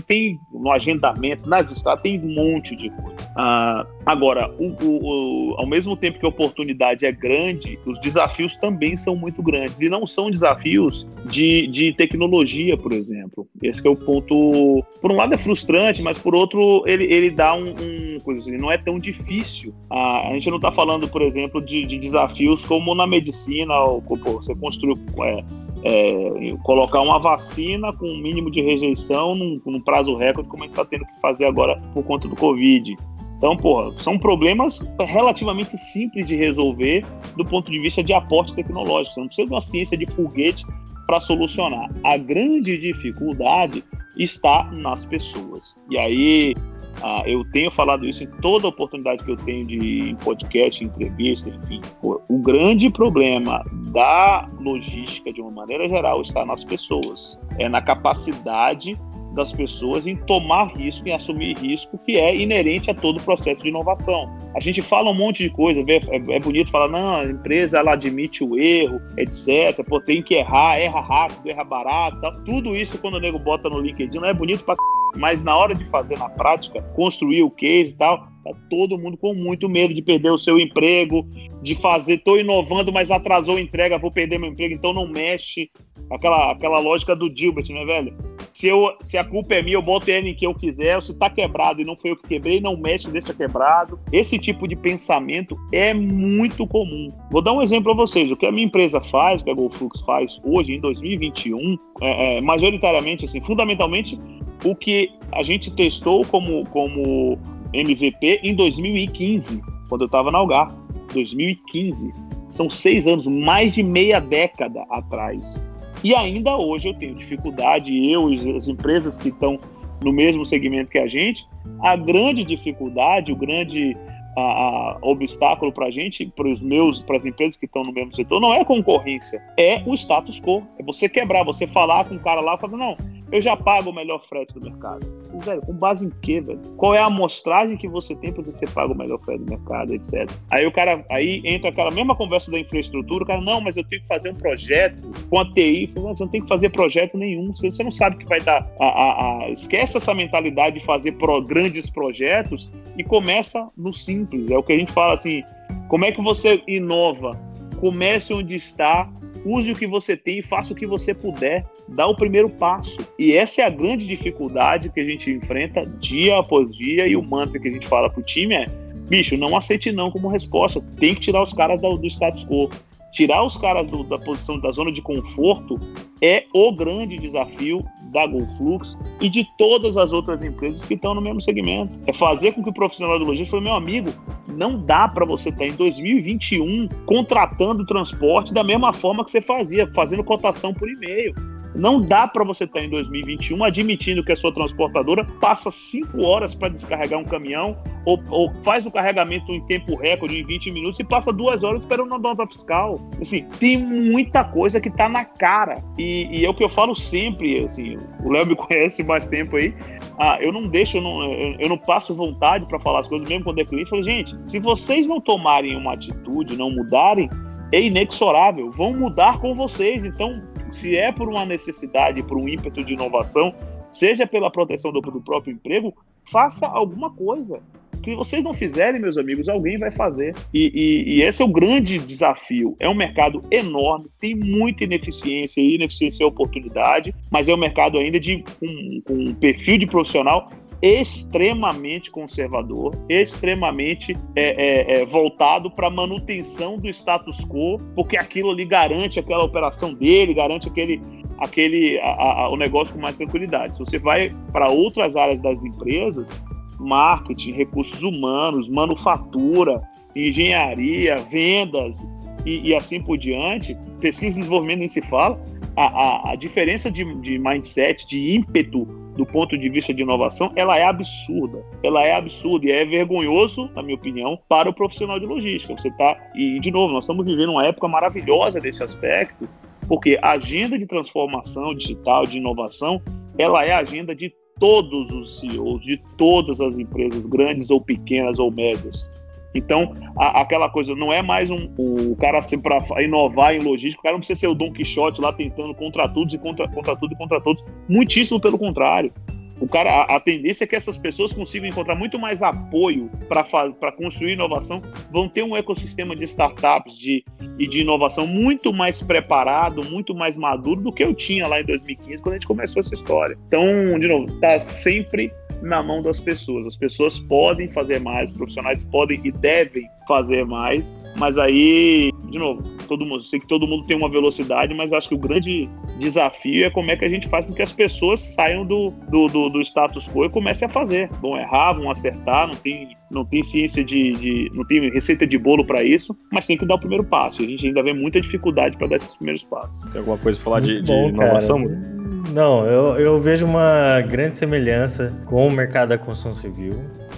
tem no agendamento, nas estradas, tem um monte de coisa. Ah, agora, o, o, o, ao mesmo tempo que a oportunidade é grande, os desafios também são muito grandes. E não são desafios de, de tecnologia, por exemplo. Esse é o ponto. Por um lado é frustrante, mas por outro, ele, ele dá um, um coisa assim, não é tão difícil. Ah, a gente não está falando, por exemplo, de, de, desafios como na medicina, ou, pô, você construiu. É, é, colocar uma vacina com um mínimo de rejeição num, num prazo recorde, como a gente está tendo que fazer agora por conta do Covid. Então, porra, são problemas relativamente simples de resolver do ponto de vista de aporte tecnológico. Você não precisa de uma ciência de foguete para solucionar. A grande dificuldade está nas pessoas. E aí, ah, eu tenho falado isso em toda oportunidade que eu tenho de podcast, entrevista, enfim. O grande problema da logística, de uma maneira geral, está nas pessoas. É na capacidade das pessoas em tomar risco, em assumir risco, que é inerente a todo o processo de inovação. A gente fala um monte de coisa, é, é bonito falar, não, a empresa ela admite o erro, etc. Pô, tem que errar, erra rápido, erra barato, tal. tudo isso quando o nego bota no LinkedIn não é bonito pra mas na hora de fazer na prática, construir o case e tal, tá todo mundo com muito medo de perder o seu emprego, de fazer, tô inovando, mas atrasou a entrega, vou perder meu emprego, então não mexe. Aquela, aquela lógica do Gilbert, né, velho? Se, eu, se a culpa é minha, eu boto ele em que eu quiser. Se tá quebrado e não foi eu que quebrei, não mexe, deixa quebrado. Esse tipo de pensamento é muito comum. Vou dar um exemplo a vocês. O que a minha empresa faz, o que a GoFlux faz hoje, em 2021, é, é, majoritariamente, assim, fundamentalmente, o que a gente testou como, como MVP em 2015, quando eu estava na Algar. 2015. São seis anos, mais de meia década atrás. E ainda hoje eu tenho dificuldade, eu e as empresas que estão no mesmo segmento que a gente, a grande dificuldade, o grande a, a, obstáculo para a gente, para os meus, para as empresas que estão no mesmo setor, não é concorrência, é o status quo. É você quebrar, você falar com o cara lá, falar, não, eu já pago o melhor frete do mercado. Velho, com base em quê, velho? Qual é a amostragem que você tem para dizer que você paga o melhor frete do mercado, etc. Aí o cara, aí entra aquela mesma conversa da infraestrutura, o cara, não, mas eu tenho que fazer um projeto com a TI. Falo, você não tem que fazer projeto nenhum, você não sabe que vai dar. A, a, a... Esquece essa mentalidade de fazer pro, grandes projetos e começa no simples. É o que a gente fala assim: como é que você inova? Comece onde está, use o que você tem e faça o que você puder. Dá o primeiro passo. E essa é a grande dificuldade que a gente enfrenta dia após dia. E o mantra que a gente fala pro time é: bicho, não aceite não como resposta. Tem que tirar os caras do, do status quo. Tirar os caras do, da posição da zona de conforto é o grande desafio da GoFlux e de todas as outras empresas que estão no mesmo segmento. É fazer com que o profissional de logística fale, meu amigo, não dá para você estar tá em 2021 contratando transporte da mesma forma que você fazia, fazendo cotação por e-mail. Não dá para você estar tá em 2021 admitindo que a sua transportadora passa cinco horas para descarregar um caminhão ou, ou, faz o carregamento em tempo recorde em 20 minutos e passa duas horas esperando uma nota fiscal. Assim, tem muita coisa que está na cara. E, e, é o que eu falo sempre, assim, o Léo me <laughs> conhece mais tempo aí. Ah, eu não deixo, eu não, eu não passo vontade para falar as coisas, mesmo quando é cliente. Eu falo, gente, se vocês não tomarem uma atitude, não mudarem, é inexorável, vão mudar com vocês. Então, se é por uma necessidade, por um ímpeto de inovação, seja pela proteção do, do próprio emprego, faça alguma coisa. Que vocês não fizerem, meus amigos, alguém vai fazer. E, e, e, esse é o grande desafio. É um mercado enorme, tem muita ineficiência, e ineficiência é oportunidade, mas é um mercado ainda de um, um perfil de profissional extremamente conservador, extremamente é, é, é, voltado para manutenção do status quo, porque aquilo ali garante aquela operação dele, garante aquele, aquele a, a, o negócio com mais tranquilidade. Se você vai para outras áreas das empresas, marketing, recursos humanos, manufatura, engenharia, vendas e, e assim por diante, pesquisa e desenvolvimento nem se fala, a, a, a diferença de, de mindset, de ímpeto do ponto de vista de inovação, ela é absurda. Ela é absurda e é vergonhoso, na minha opinião, para o profissional de logística. Você tá e de novo, nós estamos vivendo uma época maravilhosa nesse aspecto, porque a agenda de transformação digital, de inovação, ela é a agenda de todos os CEOs, de todas as empresas, grandes ou pequenas ou médias. Então, a, aquela coisa não é mais um, o cara assim, para inovar em logística, o cara não precisa ser o Don Quixote lá tentando contra tudo e contra, contra tudo e contra todos. Muitíssimo pelo contrário. O cara, a, a, tendência é que essas pessoas consigam encontrar muito mais apoio para construir inovação, vão ter um ecossistema de startups de, e de inovação muito mais preparado, muito mais maduro do que eu tinha lá em 2015, quando a gente começou essa história. Então, de novo, está sempre na mão das pessoas. As pessoas podem fazer mais, profissionais podem e devem fazer mais, mas aí, de novo, todo mundo, sei que todo mundo tem uma velocidade, mas acho que o grande desafio é como é que a gente faz com que as pessoas saiam do, do, do, do status quo e comecem a fazer. Vão errar, vão acertar, não tem, não tem ciência de, de não tem receita de bolo para isso, mas tem que dar o primeiro passo. A gente ainda vê muita dificuldade para dar esses primeiros passos. Tem alguma coisa para falar de, bom, de inovação? Cara. Não, eu, eu vejo uma grande semelhança com o mercado da construção civil,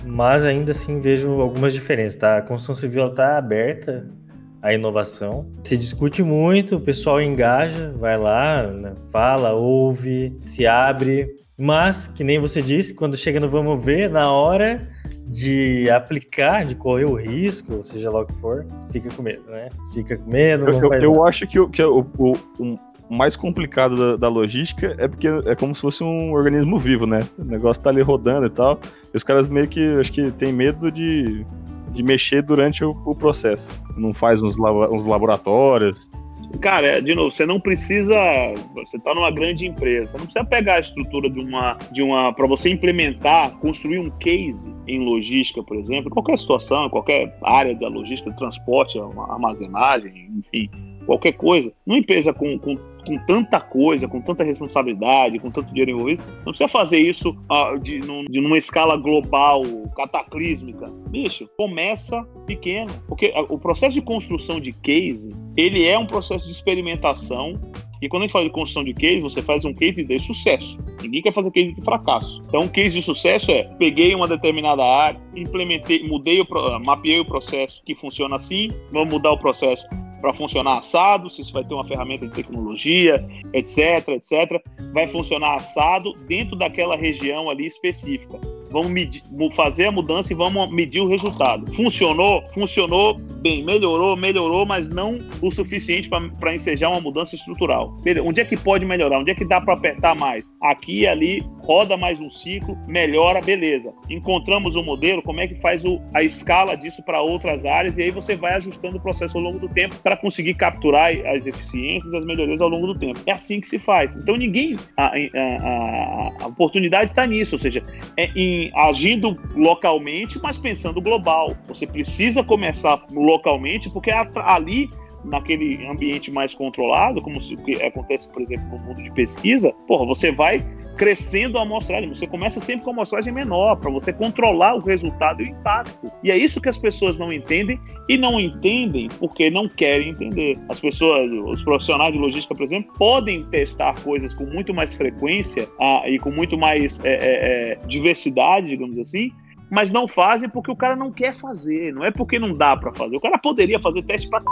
mas ainda assim vejo algumas diferenças, tá? A construção civil está aberta à inovação. Se discute muito, o pessoal engaja, vai lá, né? fala, ouve, se abre, mas, que nem você disse, quando chega no vamos ver, na hora de aplicar, de correr o risco, seja lá o que for, fica com medo, né? Fica com medo. Eu, eu, eu acho que, que o, o, o, mais complicado da, da, logística é porque é como se fosse um organismo vivo, né? O negócio tá ali rodando e tal. E os caras meio que, acho que tem medo de, de mexer durante o, o processo. Não faz uns, uns laboratórios. Cara, de novo, você não precisa. Você está numa grande empresa, você não precisa pegar a estrutura de uma. de uma Para você implementar, construir um case em logística, por exemplo, qualquer situação, qualquer área da logística, transporte, armazenagem, enfim, qualquer coisa. Numa empresa com, com com tanta coisa, com tanta responsabilidade, com tanto dinheiro envolvido, não precisa fazer isso uh, de, num, de numa escala global, cataclísmica. Bicho, começa pequeno. Porque o processo de construção de case, ele é um processo de experimentação e quando a gente fala de construção de case, você faz um case de sucesso. Ninguém quer fazer case de fracasso. Então, um case de sucesso é: peguei uma determinada área, implementei, mudei o, mapeei o processo que funciona assim, vamos mudar o processo para funcionar assado, se isso vai ter uma ferramenta de tecnologia, etc, etc, vai funcionar assado dentro daquela região ali específica vamos medir, fazer a mudança e vamos medir o resultado. Funcionou? Funcionou bem. Melhorou? Melhorou, mas não o suficiente para ensejar uma mudança estrutural. Onde é que pode melhorar? Onde é que dá para apertar mais? Aqui e ali, roda mais um ciclo, melhora, beleza. Encontramos o um modelo, como é que faz o, a escala disso para outras áreas e aí você vai ajustando o processo ao longo do tempo para conseguir capturar as eficiências, as melhorias ao longo do tempo. É assim que se faz. Então ninguém. A, a, a, a oportunidade está nisso, ou seja, é em agindo localmente, mas pensando global. Você precisa começar localmente, porque ali naquele ambiente mais controlado, como se, acontece, por exemplo, no mundo de pesquisa, porra, você vai crescendo a amostragem. Você começa sempre com a amostragem menor, para você controlar o resultado e o impacto. E é isso que as pessoas não entendem e não entendem porque não querem entender. As pessoas, os profissionais de logística, por exemplo, podem testar coisas com muito mais frequência ah, e com muito mais é, é, é diversidade, digamos assim, mas não fazem porque o cara não quer fazer, não é porque não dá para fazer. O cara poderia fazer teste para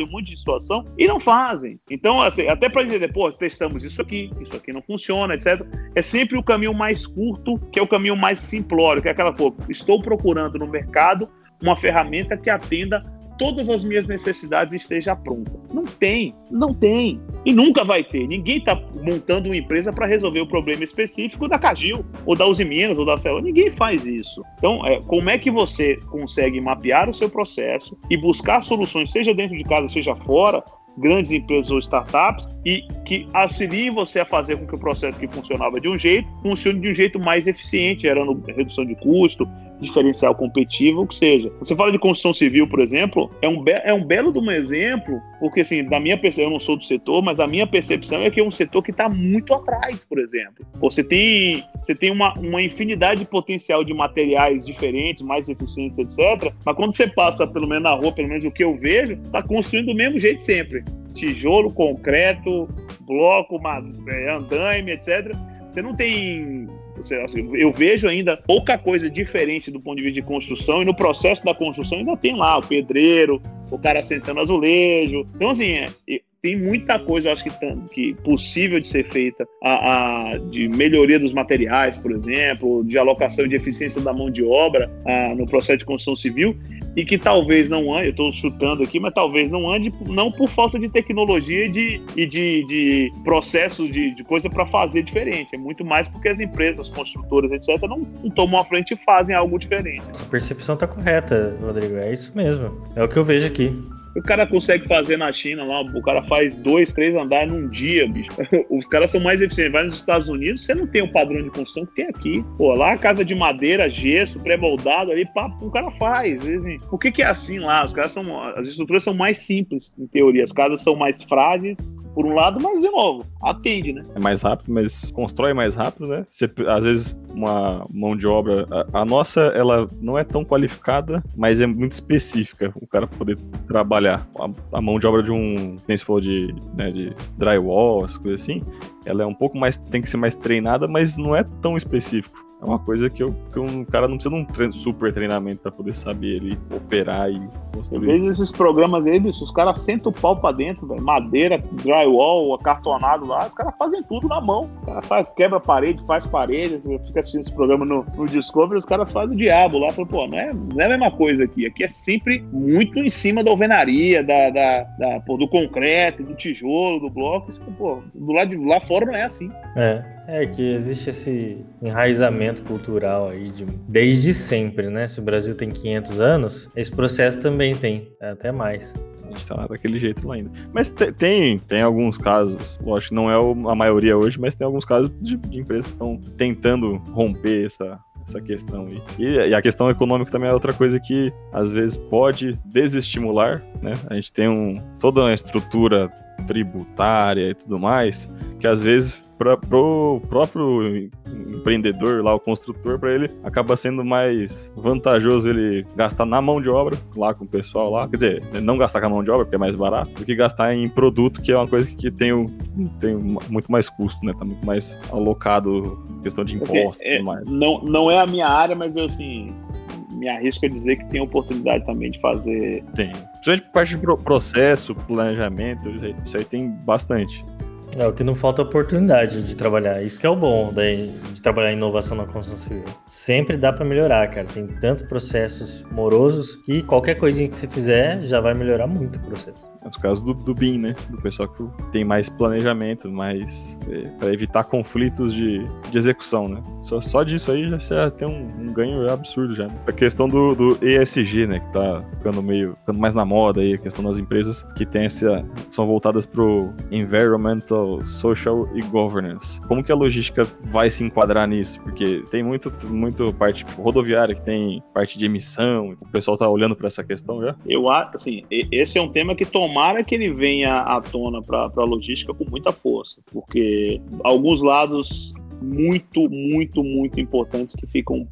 um monte de situação e não fazem. Então, assim, até para dizer, pô, testamos isso aqui, isso aqui não funciona, etc. É sempre o caminho mais curto, que é o caminho mais simplório, que é aquela, pô, estou procurando no mercado uma ferramenta que atenda todas as minhas necessidades esteja pronta. Não tem, não tem. E nunca vai ter. Ninguém está montando uma empresa para resolver o problema específico da Cagil, ou da Uzi Minas, ou da Célula. Ninguém faz isso. Então, é, como é que você consegue mapear o seu processo e buscar soluções, seja dentro de casa, seja fora, grandes empresas ou startups e que auxiliem você a fazer com que o processo que funcionava de um jeito funcione de um jeito mais eficiente, gerando redução de custo, diferencial competitivo, o que seja. Você fala de construção civil, por exemplo, é um, é um belo de um exemplo, porque assim, da minha percepção, eu não sou do setor, mas a minha percepção é que é um setor que está muito atrás, por exemplo. Você tem, você tem uma, uma infinidade de potencial de materiais diferentes, mais eficientes, etc. Mas quando você passa, pelo menos na rua, pelo menos o que eu vejo, está construindo do mesmo jeito sempre. Tijolo, concreto, bloco, é, andaime, etc. Você não tem eu vejo ainda pouca coisa diferente do ponto de vista de construção, e no processo da construção ainda tem lá o pedreiro, o cara sentando azulejo. Então, assim, é, tem muita coisa, eu acho que, que possível de ser feita a, a, de melhoria dos materiais, por exemplo, de alocação de eficiência da mão de obra a, no processo de construção civil, e que talvez não ande, eu estou chutando aqui, mas talvez não ande não por falta de tecnologia e de, e de, de processos de, de coisa para fazer diferente. É muito mais porque as empresas, construtoras, etc., não, não tomam a frente e fazem algo diferente. Essa percepção está correta, Rodrigo. É isso mesmo. É o que eu vejo aqui. O cara consegue fazer na China lá, o cara faz dois, três andares num dia, bicho. <laughs> Os caras são mais eficientes. Vai nos Estados Unidos, você não tem o padrão de construção que tem aqui. Pô, lá a casa de madeira, gesso, pré-moldado ali, papo, o cara faz. Assim, por que, que é assim lá? Os caras são. As estruturas são mais simples, em teoria. As casas são mais frágeis, por um lado, mas de novo, atende, né? É mais rápido, mas constrói mais rápido, né? Você, às vezes, uma mão de obra. A, a nossa, ela não é tão qualificada, mas é muito específica. O cara poder trabalhar. A, a, mão de obra de um, nem se falou de, né, de drywall, coisas assim, ela é um pouco mais, tem que ser mais treinada, mas não é tão específico. É uma coisa que, eu, que um cara não precisa de um treino, super treinamento para poder saber ele operar e construir. Eu vejo esses programas aí, bicho, os caras sentam o pau pra dentro, véio, madeira, drywall, acartonado lá, os caras fazem tudo na mão. O cara faz, quebra parede, faz parede, fica assistindo esse programa no, no Discovery, os caras fazem o diabo lá. Pô, não é, não é a mesma coisa aqui. Aqui é sempre muito em cima da alvenaria, da, da, da pô, do concreto, do tijolo, do bloco. Isso, pô, do lado de lá fora não é assim. É. É que existe esse enraizamento cultural aí de, desde sempre, né? Se o Brasil tem 500 anos, esse processo também tem, até mais. A gente tá daquele jeito lá ainda. Mas tem, tem alguns casos, lógico, não é a maioria hoje, mas tem alguns casos de, de empresas que estão tentando romper essa, essa questão aí. E, e, a questão econômica também é outra coisa que às vezes pode desestimular, né? A gente tem um, toda uma estrutura tributária e tudo mais, que às vezes para o próprio empreendedor lá, o construtor, para ele acaba sendo mais vantajoso ele gastar na mão de obra lá com o pessoal lá, quer dizer, não gastar com a mão de obra porque é mais barato, do que gastar em produto que é uma coisa que tem, tem muito mais custo, né? Tá muito mais alocado questão de impostos assim, é, e tudo mais. Não, não é a minha área, mas eu assim me arrisco a dizer que tem oportunidade também de fazer. Tem. Principalmente por parte de processo, planejamento, isso aí tem bastante. É o que não falta oportunidade de trabalhar. Isso que é o bom daí, de trabalhar inovação na construção civil. Sempre dá para melhorar, cara. Tem tantos processos morosos que qualquer coisinha que você fizer já vai melhorar muito o processo. É os casos do, do BIM, né? Do pessoal que tem mais planejamento, mais. É, para evitar conflitos de, de execução, né? Só, só disso aí já, já tem um, um ganho absurdo já. A questão do, do ESG, né? Que tá ficando meio. ficando mais na moda aí, a questão das empresas que tem essa. são voltadas pro environmental, social e governance. Como que a logística vai se enquadrar nisso? Porque tem muito, muito parte tipo, rodoviária que tem parte de emissão, o pessoal tá olhando para essa questão já? Eu acho, assim, esse é um tema que toma tomara que ele venha à tona para a logística com muita força, porque alguns lados muito, muito, muito importantes que ficam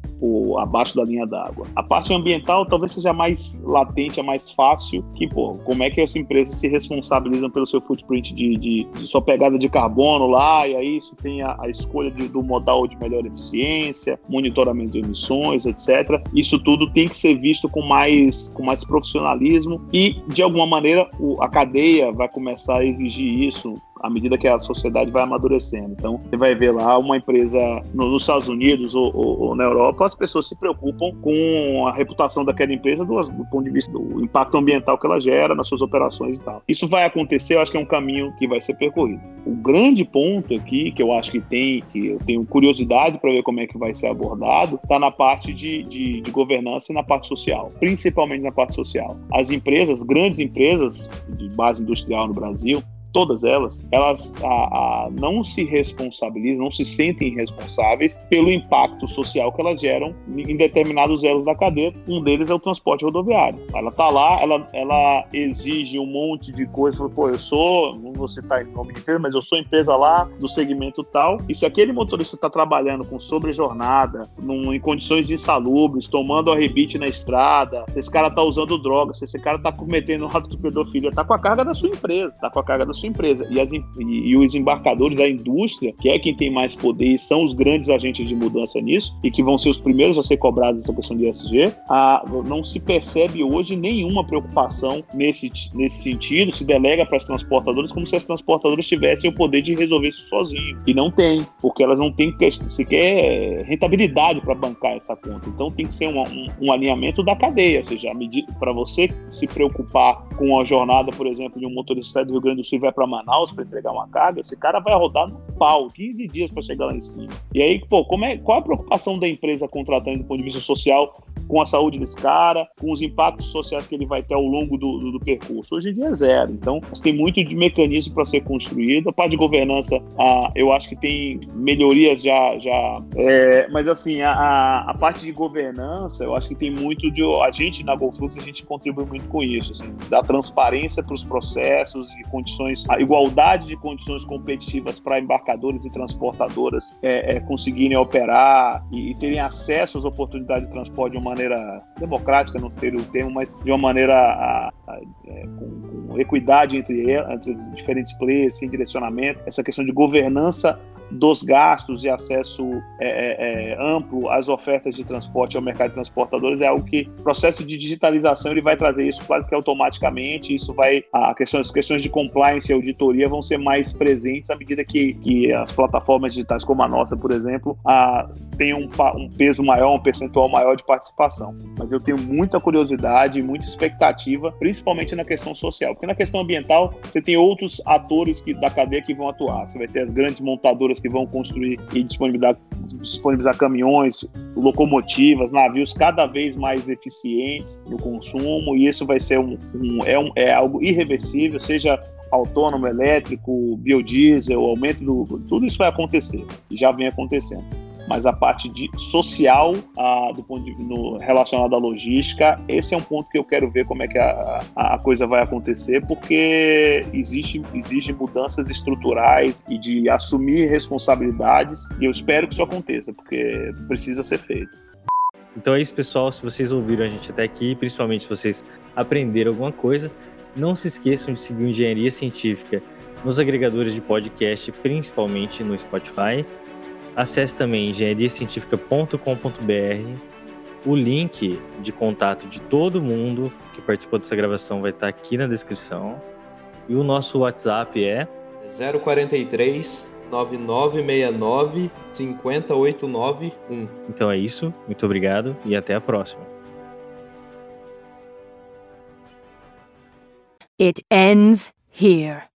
abaixo da linha d'água. A parte ambiental talvez seja mais latente, é mais fácil, que, pô, como é que as empresas se responsabilizam pelo seu footprint de, de, de sua pegada de carbono lá, e aí isso tem a, a escolha de, do modal de melhor eficiência, monitoramento de emissões, etc. Isso tudo tem que ser visto com mais, com mais profissionalismo e, de alguma maneira, o, a cadeia vai começar a exigir isso à medida que a sociedade vai amadurecendo. Então, você vai ver lá uma empresa no, nos Estados Unidos ou, ou, ou, na Europa, as pessoas se preocupam com a reputação daquela empresa do, do, ponto de vista do impacto ambiental que ela gera nas suas operações e tal. Isso vai acontecer, eu acho que é um caminho que vai ser percorrido. O grande ponto aqui, que eu acho que tem, que eu tenho curiosidade para ver como é que vai ser abordado, está na parte de, de, de governança e na parte social, principalmente na parte social. As empresas, grandes empresas de base industrial no Brasil, todas elas, elas a, a, não se responsabilizam, não se sentem responsáveis pelo impacto social que elas geram em determinados elos da cadeia. Um deles é o transporte rodoviário. Ela está lá, ela, ela exige um monte de coisas. Pô, eu sou, não vou citar em nome de empresa, mas eu sou empresa lá do segmento tal. E se aquele motorista está trabalhando com sobrejornada, num, em condições insalubres, tomando arrebite na estrada, se esse cara está usando drogas, se esse cara está cometendo um ato de pedofilia, está com a carga da sua empresa, está com a carga da sua empresa. E, as, e, os embarcadores, a indústria, que é quem tem mais poder e são os grandes agentes de mudança nisso, e que vão ser os primeiros a ser cobrados essa questão de ESG, a, não se percebe hoje nenhuma preocupação nesse, nesse sentido, se delega para as transportadoras como se as transportadoras tivessem o poder de resolver isso sozinho. E não tem, porque elas não têm sequer rentabilidade para bancar essa conta. Então tem que ser um, um, um alinhamento da cadeia, ou seja, para você se preocupar com a jornada, por exemplo, de um motorista do Rio Grande do Sul vai para Manaus para entregar uma carga, esse cara vai rodar no pau, 15 dias para chegar lá em cima. E aí, pô, como é, qual é a preocupação da empresa contratante do ponto de vista social com a saúde desse cara, com os impactos sociais que ele vai ter ao longo do, do, do percurso? Hoje em dia é zero. Então, tem muito de mecanismo para ser construído. A parte de governança, ah, eu acho que tem melhorias já. já é, mas, assim, a, a parte de governança, eu acho que tem muito de. A gente, na GoFlux, a gente contribui muito com isso, assim, da transparência para os processos e condições a igualdade de condições competitivas para embarcadores e transportadoras é, é, conseguirem operar e, e, terem acesso às oportunidades de transporte uma maneira democrática, não seria o termo, mas de uma maneira a, a, é, com, com, equidade entre, entre os diferentes players, sem direcionamento, essa questão de governança dos gastos e acesso é, é, é, amplo às ofertas de transporte ao mercado de transportadores é algo que o processo de digitalização ele vai trazer isso quase que automaticamente. Isso vai a questões, questões de compliance e auditoria vão ser mais presentes à medida que, que as plataformas digitais como a nossa, por exemplo, a, tenham um, um peso maior, um percentual maior de participação. Mas eu tenho muita curiosidade, muita expectativa, principalmente na questão social, porque na questão ambiental você tem outros atores que, da cadeia que vão atuar. Você vai ter as grandes montadoras que vão construir e disponibilizar, disponibilizar caminhões, locomotivas, navios cada vez mais eficientes no consumo, e isso vai ser um, um, é, um, é algo irreversível, seja autônomo, elétrico, biodiesel, aumento do. Tudo isso vai acontecer, já vem acontecendo mas a parte de social, ah, do ponto de, no, relacionado à logística, esse é um ponto que eu quero ver como é que a, a coisa vai acontecer, porque existe, existe mudanças estruturais e de assumir responsabilidades, e eu espero que isso aconteça, porque precisa ser feito. Então é isso, pessoal. Se vocês ouviram a gente até aqui, principalmente se vocês aprenderam alguma coisa, não se esqueçam de seguir Engenharia Científica nos agregadores de podcast, principalmente no Spotify Acesse também engenhariacientifica.com.br O link de contato de todo mundo que participou dessa gravação vai estar aqui na descrição. E o nosso WhatsApp é 043 9969 50891. Então é isso. Muito obrigado e até a próxima. It ends here.